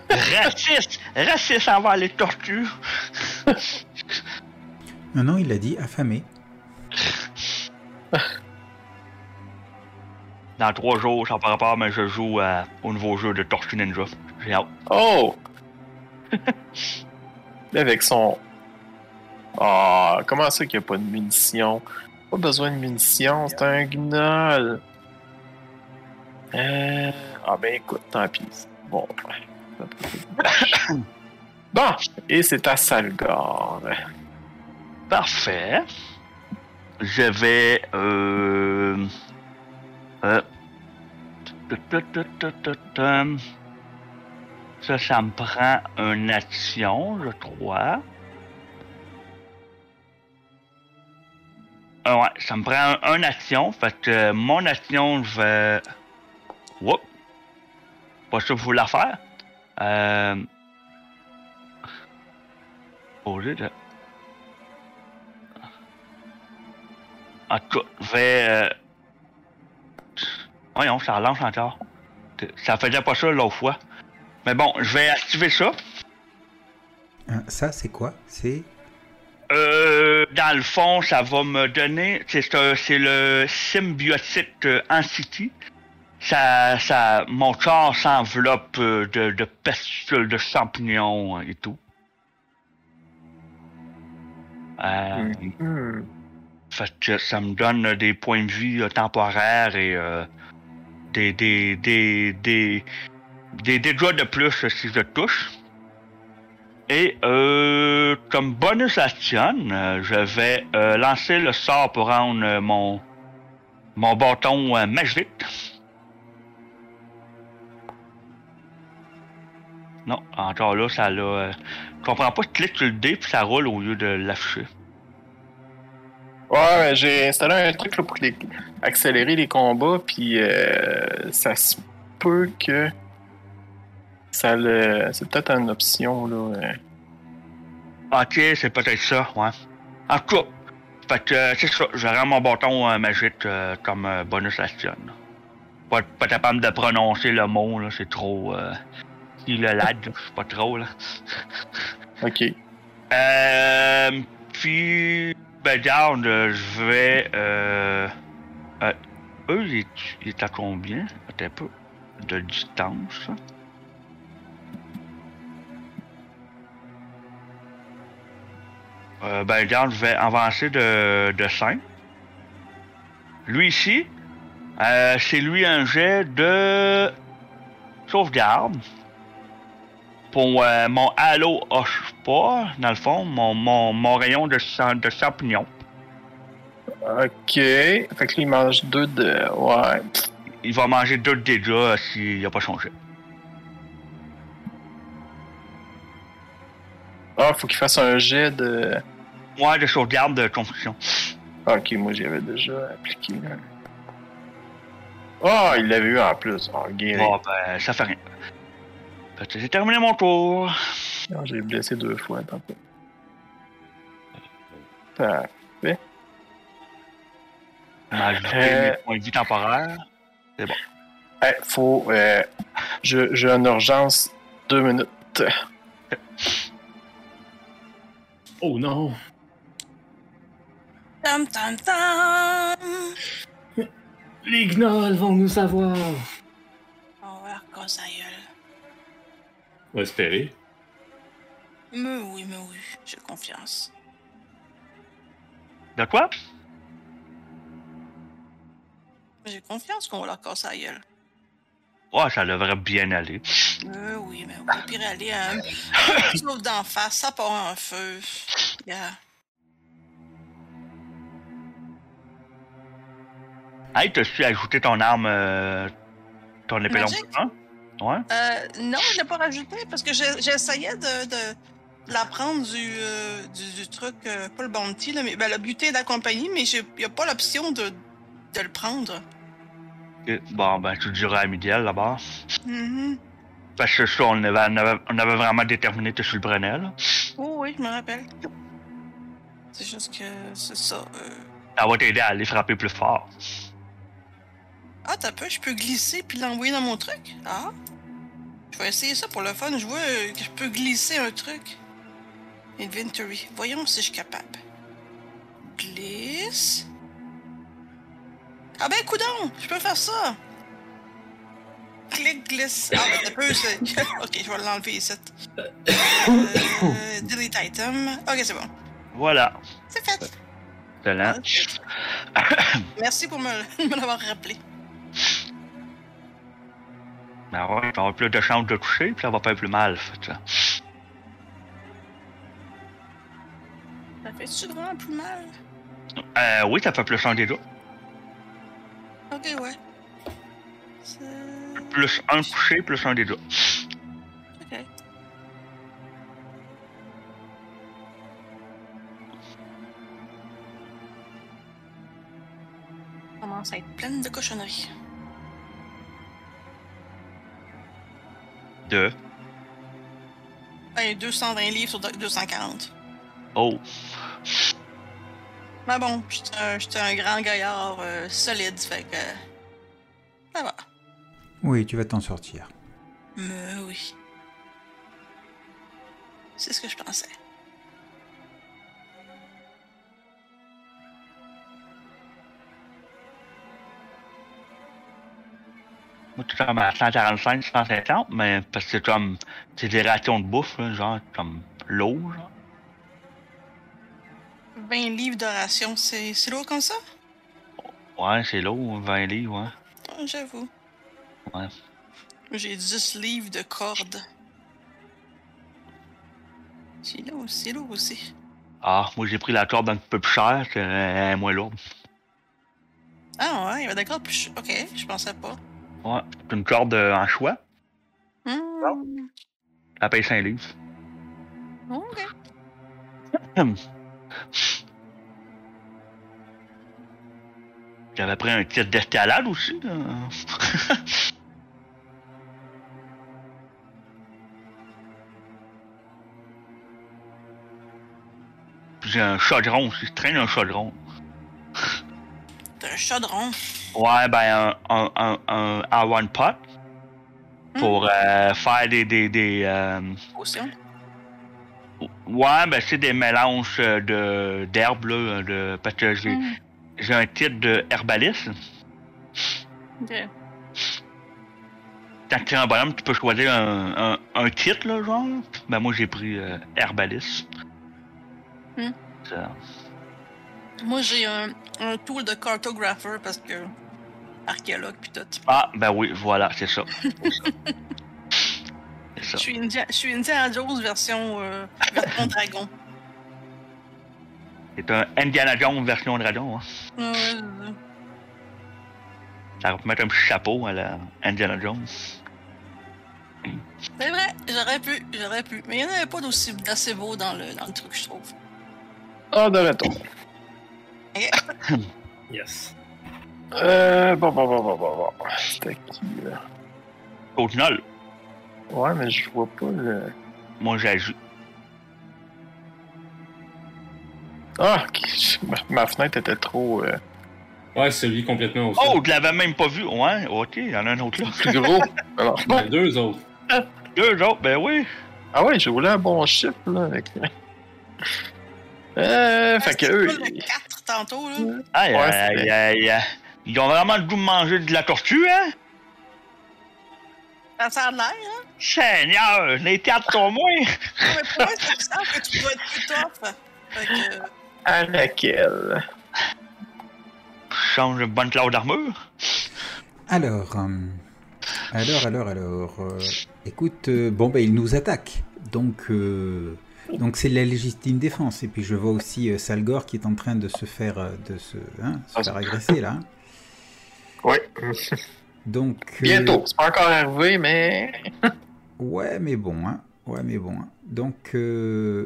raciste! Raciste envers les tortues! Non, non, il a dit affamé. Dans trois jours, ça par rapport, mais je joue euh, au nouveau jeu de Tortue Ninja. J'ai hâte. Oh! Avec son... Ah, comment ça qu'il n'y a pas de munitions? Pas besoin de munitions, c'est un gnoll. Euh... Ah ben écoute, tant pis. Bon. Bon, et c'est à Salgar. Parfait. Je vais. Euh. euh. Ça, ça me prend une action, je crois. Ah ouais, ça me prend un- une action. Fait que euh, mon action, je vais. Whoop. Pas sûr que vous la faire. Euh. Au de. En tout cas, je vais. Euh... Voyons, ça relance encore. Ça faisait pas ça l'autre fois. Mais bon, je vais activer ça. Hein, Ça, c'est quoi? C'est? Euh, dans le fond, ça va me donner. C'est le symbiotique euh, Entity. Ça, ça, mon corps s'enveloppe euh, de, de pesticules, de champignons euh, et tout. Euh, Hmm. Ça me donne des points de euh, temporaires et euh, des, des, des, des, des dégâts de plus euh, si je touche. Et euh, comme bonus action, euh, je vais euh, lancer le sort pour rendre euh, mon, mon bâton euh, magique. Non, encore là, ça l'a. euh, comprends pas, je clique sur le dé puis ça roule au lieu de l'afficher. Ouais, j'ai installé un truc là, pour les- accélérer les combats, puis euh, ça se peut que ça le. C'est peut-être une option là. euh. Ok, c'est peut-être ça, ouais. En tout cas, fait que euh, c'est ça, je rends mon bâton euh, magique euh, comme bonus action. Pas, pas capable de prononcer le mot, là, c'est trop. Il le lad, je sais pas trop, là. Ok. Euh, puis, ben, garde, je vais. Euh, euh, eux, il est, à combien? Attends un peu. De distance. Euh, ben, garde, je vais avancer de, de 5. Lui ici, euh, c'est lui un jet de sauvegarde pour euh, mon halo hoche pas, dans le fond, mon, mon, mon rayon de, de champignons. Ok. Fait que lui, il mange deux de. Ouais. Il va manger deux de dégâts s'il n'a pas changé. Ah, faut qu'il fasse un jet de. Ouais, de sauvegarde de construction. Ok, moi j'y avais déjà appliqué. Ah, il l'avait eu en plus. Ah, guéri. Bon, ben, ça fait rien. Fait que J'ai terminé mon tour. Ah, J'ai blessé deux fois, tant pis. Parfait. On a ajouté Euh. mes points de vie temporaires. Eh, faut. Euh, je- J'ai une urgence. Deux minutes. Oh non! Tam tam tam! Les gnolls vont nous savoir! On va leur casser la gueule. On va espérer. Mais oui, mais oui, j'ai confiance. De quoi? J'ai confiance qu'on va leur casser la gueule. Ouais, ça devrait bien aller. Euh, oui, mais au pire, aller un sauf d'en face, ça part en feu. Yeah. Hey, t'as-tu ajouté ton arme, euh, ton épée longue? Hein? Ouais? Euh, non, je l'ai pas rajouté parce que j'essayais de, la prendre du, euh, du, du truc, euh, pas le bounty, là, mais ben, le butin de la compagnie, mais il n'y a pas l'option de, de le prendre. Bon, ben, tu le diras à Midiel, là-bas. Mhm. Parce que ça, on avait, on avait, on avait vraiment déterminé que tu le prenais, là. Oh oui, je me rappelle. C'est juste que c'est ça. euh. Ça va t'aider à aller frapper plus fort. Ah, t'as peu, je peux glisser puis l'envoyer dans mon truc? Ah? Je vais essayer ça pour le fun. Je vois euh, que je peux glisser un truc. Inventory. Voyons si je suis capable. Glisse. Ah ben, coudon! Je peux faire ça! Clic, glisse. Ah ben, t'as peu, c'est... ok, je vais l'enlever ici. Euh, delete item. Ok, c'est bon. Voilà. C'est fait. Excellent. Merci pour me, me l'avoir rappelé. Ben ouais, t'auras plus de chance de toucher, puis ça va faire plus mal, fait ça. Ça fait-tu vraiment plus mal? Euh, oui, ça fait plus un des deux. Ok, ouais. Plus un touché, plus un des deux. Ok. Commence à être pleine de cochonneries. Deux. Ben, 220 livres sur 240. Oh. Mais bon, j'étais un, un grand gaillard euh, solide, fait que. Ça va. Oui, tu vas t'en sortir. Mais oui. C'est ce que je pensais. Moi, tout comme à 145, 150, mais parce que c'est comme. C'est des rations de bouffe, là, genre, comme l'eau, genre. 20 livres de ration, c'est, lourd comme ça? Ouais, c'est l'eau, 20 livres, ouais. Ah, J'avoue. Ouais. J'ai 10 livres de cordes. C'est lourd, c'est lourd aussi. Ah, moi, j'ai pris la corde un peu plus chère, c'est euh, moins lourde. Ah ouais, il va d'accord. plus- Ok, je pensais pas. Ouais. C'est une corde euh, en choix. Elle paye 5 livres. Ok. J'avais pris un titre d'escalade aussi. là. J'ai un chaudron aussi. Je traîne un chaudron. Un chaudron. Ouais, ben, un, un, un, un à one pot. Pour euh, faire des. des, des euh, Potion. ouais, ben, c'est des mélanges euh, de d'herbes, là. De, parce que j'ai Hmm. j'ai un titre de herbaliste. Ok. Quand tu es un bonhomme, tu peux choisir un, un, titre, là, genre. Ben, moi, j'ai pris euh, herbaliste. Hmm. Ça. Moi, j'ai un, un tool de cartographer parce que. Archéologue pis tout. Ah, ben oui, voilà, c'est ça. c'est Je ça. suis Indiana, je suis Indiana Jones version, euh, version dragon. C'est un Indiana Jones version dragon. Hein. Ouais. Ça va mettre un petit chapeau à la Indiana Jones. C'est vrai, j'aurais pu, j'aurais pu. Mais il n'y en avait pas d'aussi d'assez beau dans le, dans le truc, je trouve. Ah, de retour. Yes. Euh, bon, bon, bon, bon, bon, bon. C'était qui, là? Ouais, mais je vois pas le... moi j'agis. Ah, ma, ma fenêtre était trop... euh, Ouais, celui complètement au Oh, je l'avais même pas vu. Ouais, ok, il y en a un autre là. plus gros. Alors, Il y en a deux autres. Deux autres, ben oui. ah ouais, j'ai roulé un bon chiffre, là, avec... Euh, fait que eux... pas ils- le 4 tantôt, là. Aïe, Ouais, aïe, aïe, aïe. Ils ont vraiment le goût de manger de la tortue, hein? Ça, ça a l'air, hein? Seigneur, les quatre sont moins. Non, mais pour moi, c'est ça que tu dois être plus tough. Fait que, À laquelle? Change de bonne classe d'armure. Alors, euh, alors, alors, alors. euh, écoute, euh, bon, ben, il nous attaque. Donc, euh, donc c'est de la légitime défense. Et puis, je vois aussi euh, Salgor qui est en train de se faire, euh, de se, hein, se Ah, faire agresser là. Oui. Donc. euh, Bientôt. C'est pas encore arrivé, mais... Ouais, mais bon, hein. Ouais, mais bon. hein. Donc, euh,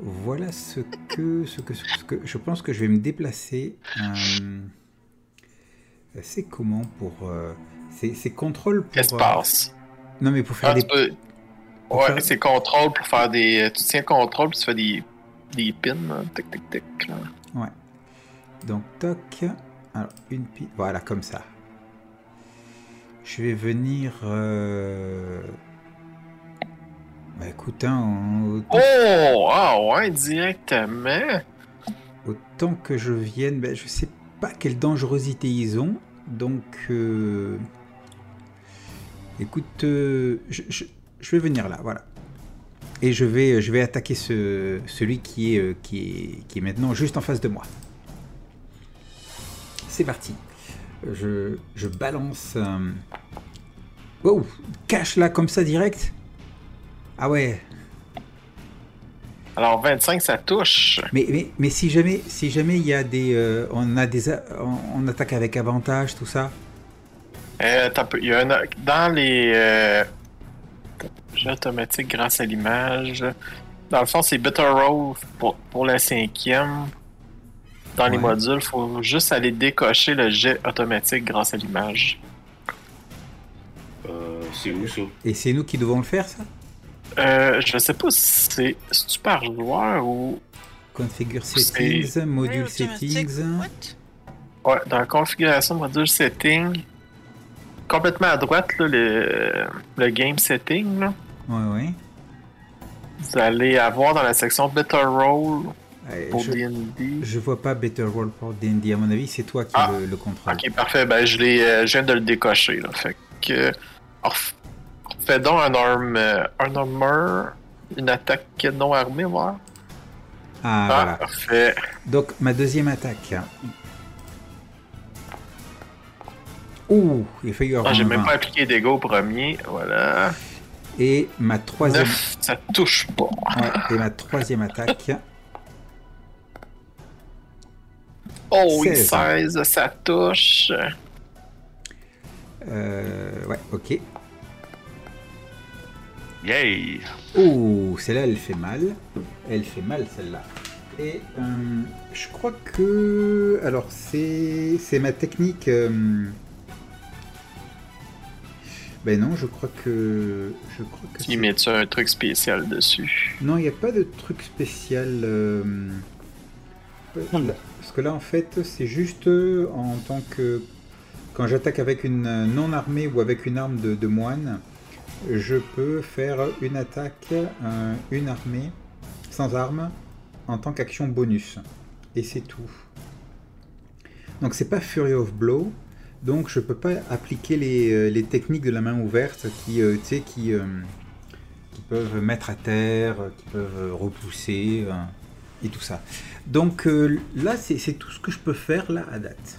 voilà ce que, ce que, ce que, je pense que je vais me déplacer. euh, c'est comment pour, c'est, contrôle pour. Qu'est-ce qui se passe? non, mais pour faire Ah, des. Ouais, faire- c'est contrôle pour faire des... Tu tiens contrôle, puis tu fais des... Des pins, là. Tic, tic, tic. là. Donc, toc. Alors, une pi... Voilà, comme ça. Je vais venir. euh, Bah, écoute, hein, on- Oh! Ah ouais, directement. Autant que je vienne, ben, je sais pas quelle dangerosité ils ont. Donc, euh, écoute, euh, je, je- je vais venir là, voilà. Et je vais, je vais attaquer ce, celui qui est, euh, qui, est, qui est maintenant juste en face de moi. C'est parti. Je, je balance. euh, Wow, cache là comme ça direct. Ah ouais, Alors, 25, ça touche. Mais, mais, mais si jamais si jamais il y a des euh, on a des on, on attaque avec avantage tout ça Euh, il y a. Dans les... Euh... Jeux automatiques grâce à l'image... Dans le fond, c'est Better Roll pour, pour la cinquième. Dans les modules, il faut juste aller décocher le jet automatique grâce à l'image. Euh, c'est où ça? et c'est nous qui devons le faire ça? Euh, je sais pas si c'est si tu par joueur ou... configure settings module Ouais, automatique. settings What? Ouais, dans la configuration module setting, complètement à droite, là, le, le game setting, là, ouais ouais vous allez avoir dans la section Better Roll Euh, pour je, D&D. je vois pas Better Roll pour D&D à mon avis c'est toi qui Ah. le, le contrôle Ok, parfait. Ben, je, l'ai, euh, je viens de le décocher. Là. Fait que. Fais donc un, arm, euh, un armor, une attaque non armée, voir. ah, Ah, voilà parfait. donc ma deuxième attaque Ouh, il a failli avoir Ah, j'ai même 20. pas appliqué au premier. Voilà. et ma troisième 9, ça touche pas. ouais, et ma troisième attaque Oh, oui, 16. 16, ça touche. euh, ouais ok Yay! Oh, celle-là, elle fait mal. Elle fait mal, celle-là. Et euh, je crois que... Alors, c'est c'est ma technique... euh, Ben non, je crois que... Je crois que Qui c'est- met un truc spécial dessus? Non, il n'y a pas de truc spécial. euh, là- Parce que là, en fait, c'est juste euh, en tant que... Quand j'attaque avec une euh, non-armée ou avec une arme de, de moine, je peux faire une attaque, euh, une armée, sans arme, en tant qu'action bonus. Et c'est tout. Donc c'est pas Fury of Blow, donc je peux pas appliquer les, euh, les techniques de la main ouverte qui, euh, euh, peuvent mettre à terre, qui peuvent repousser, et tout ça. Donc là, c'est tout ce que je peux faire là à date.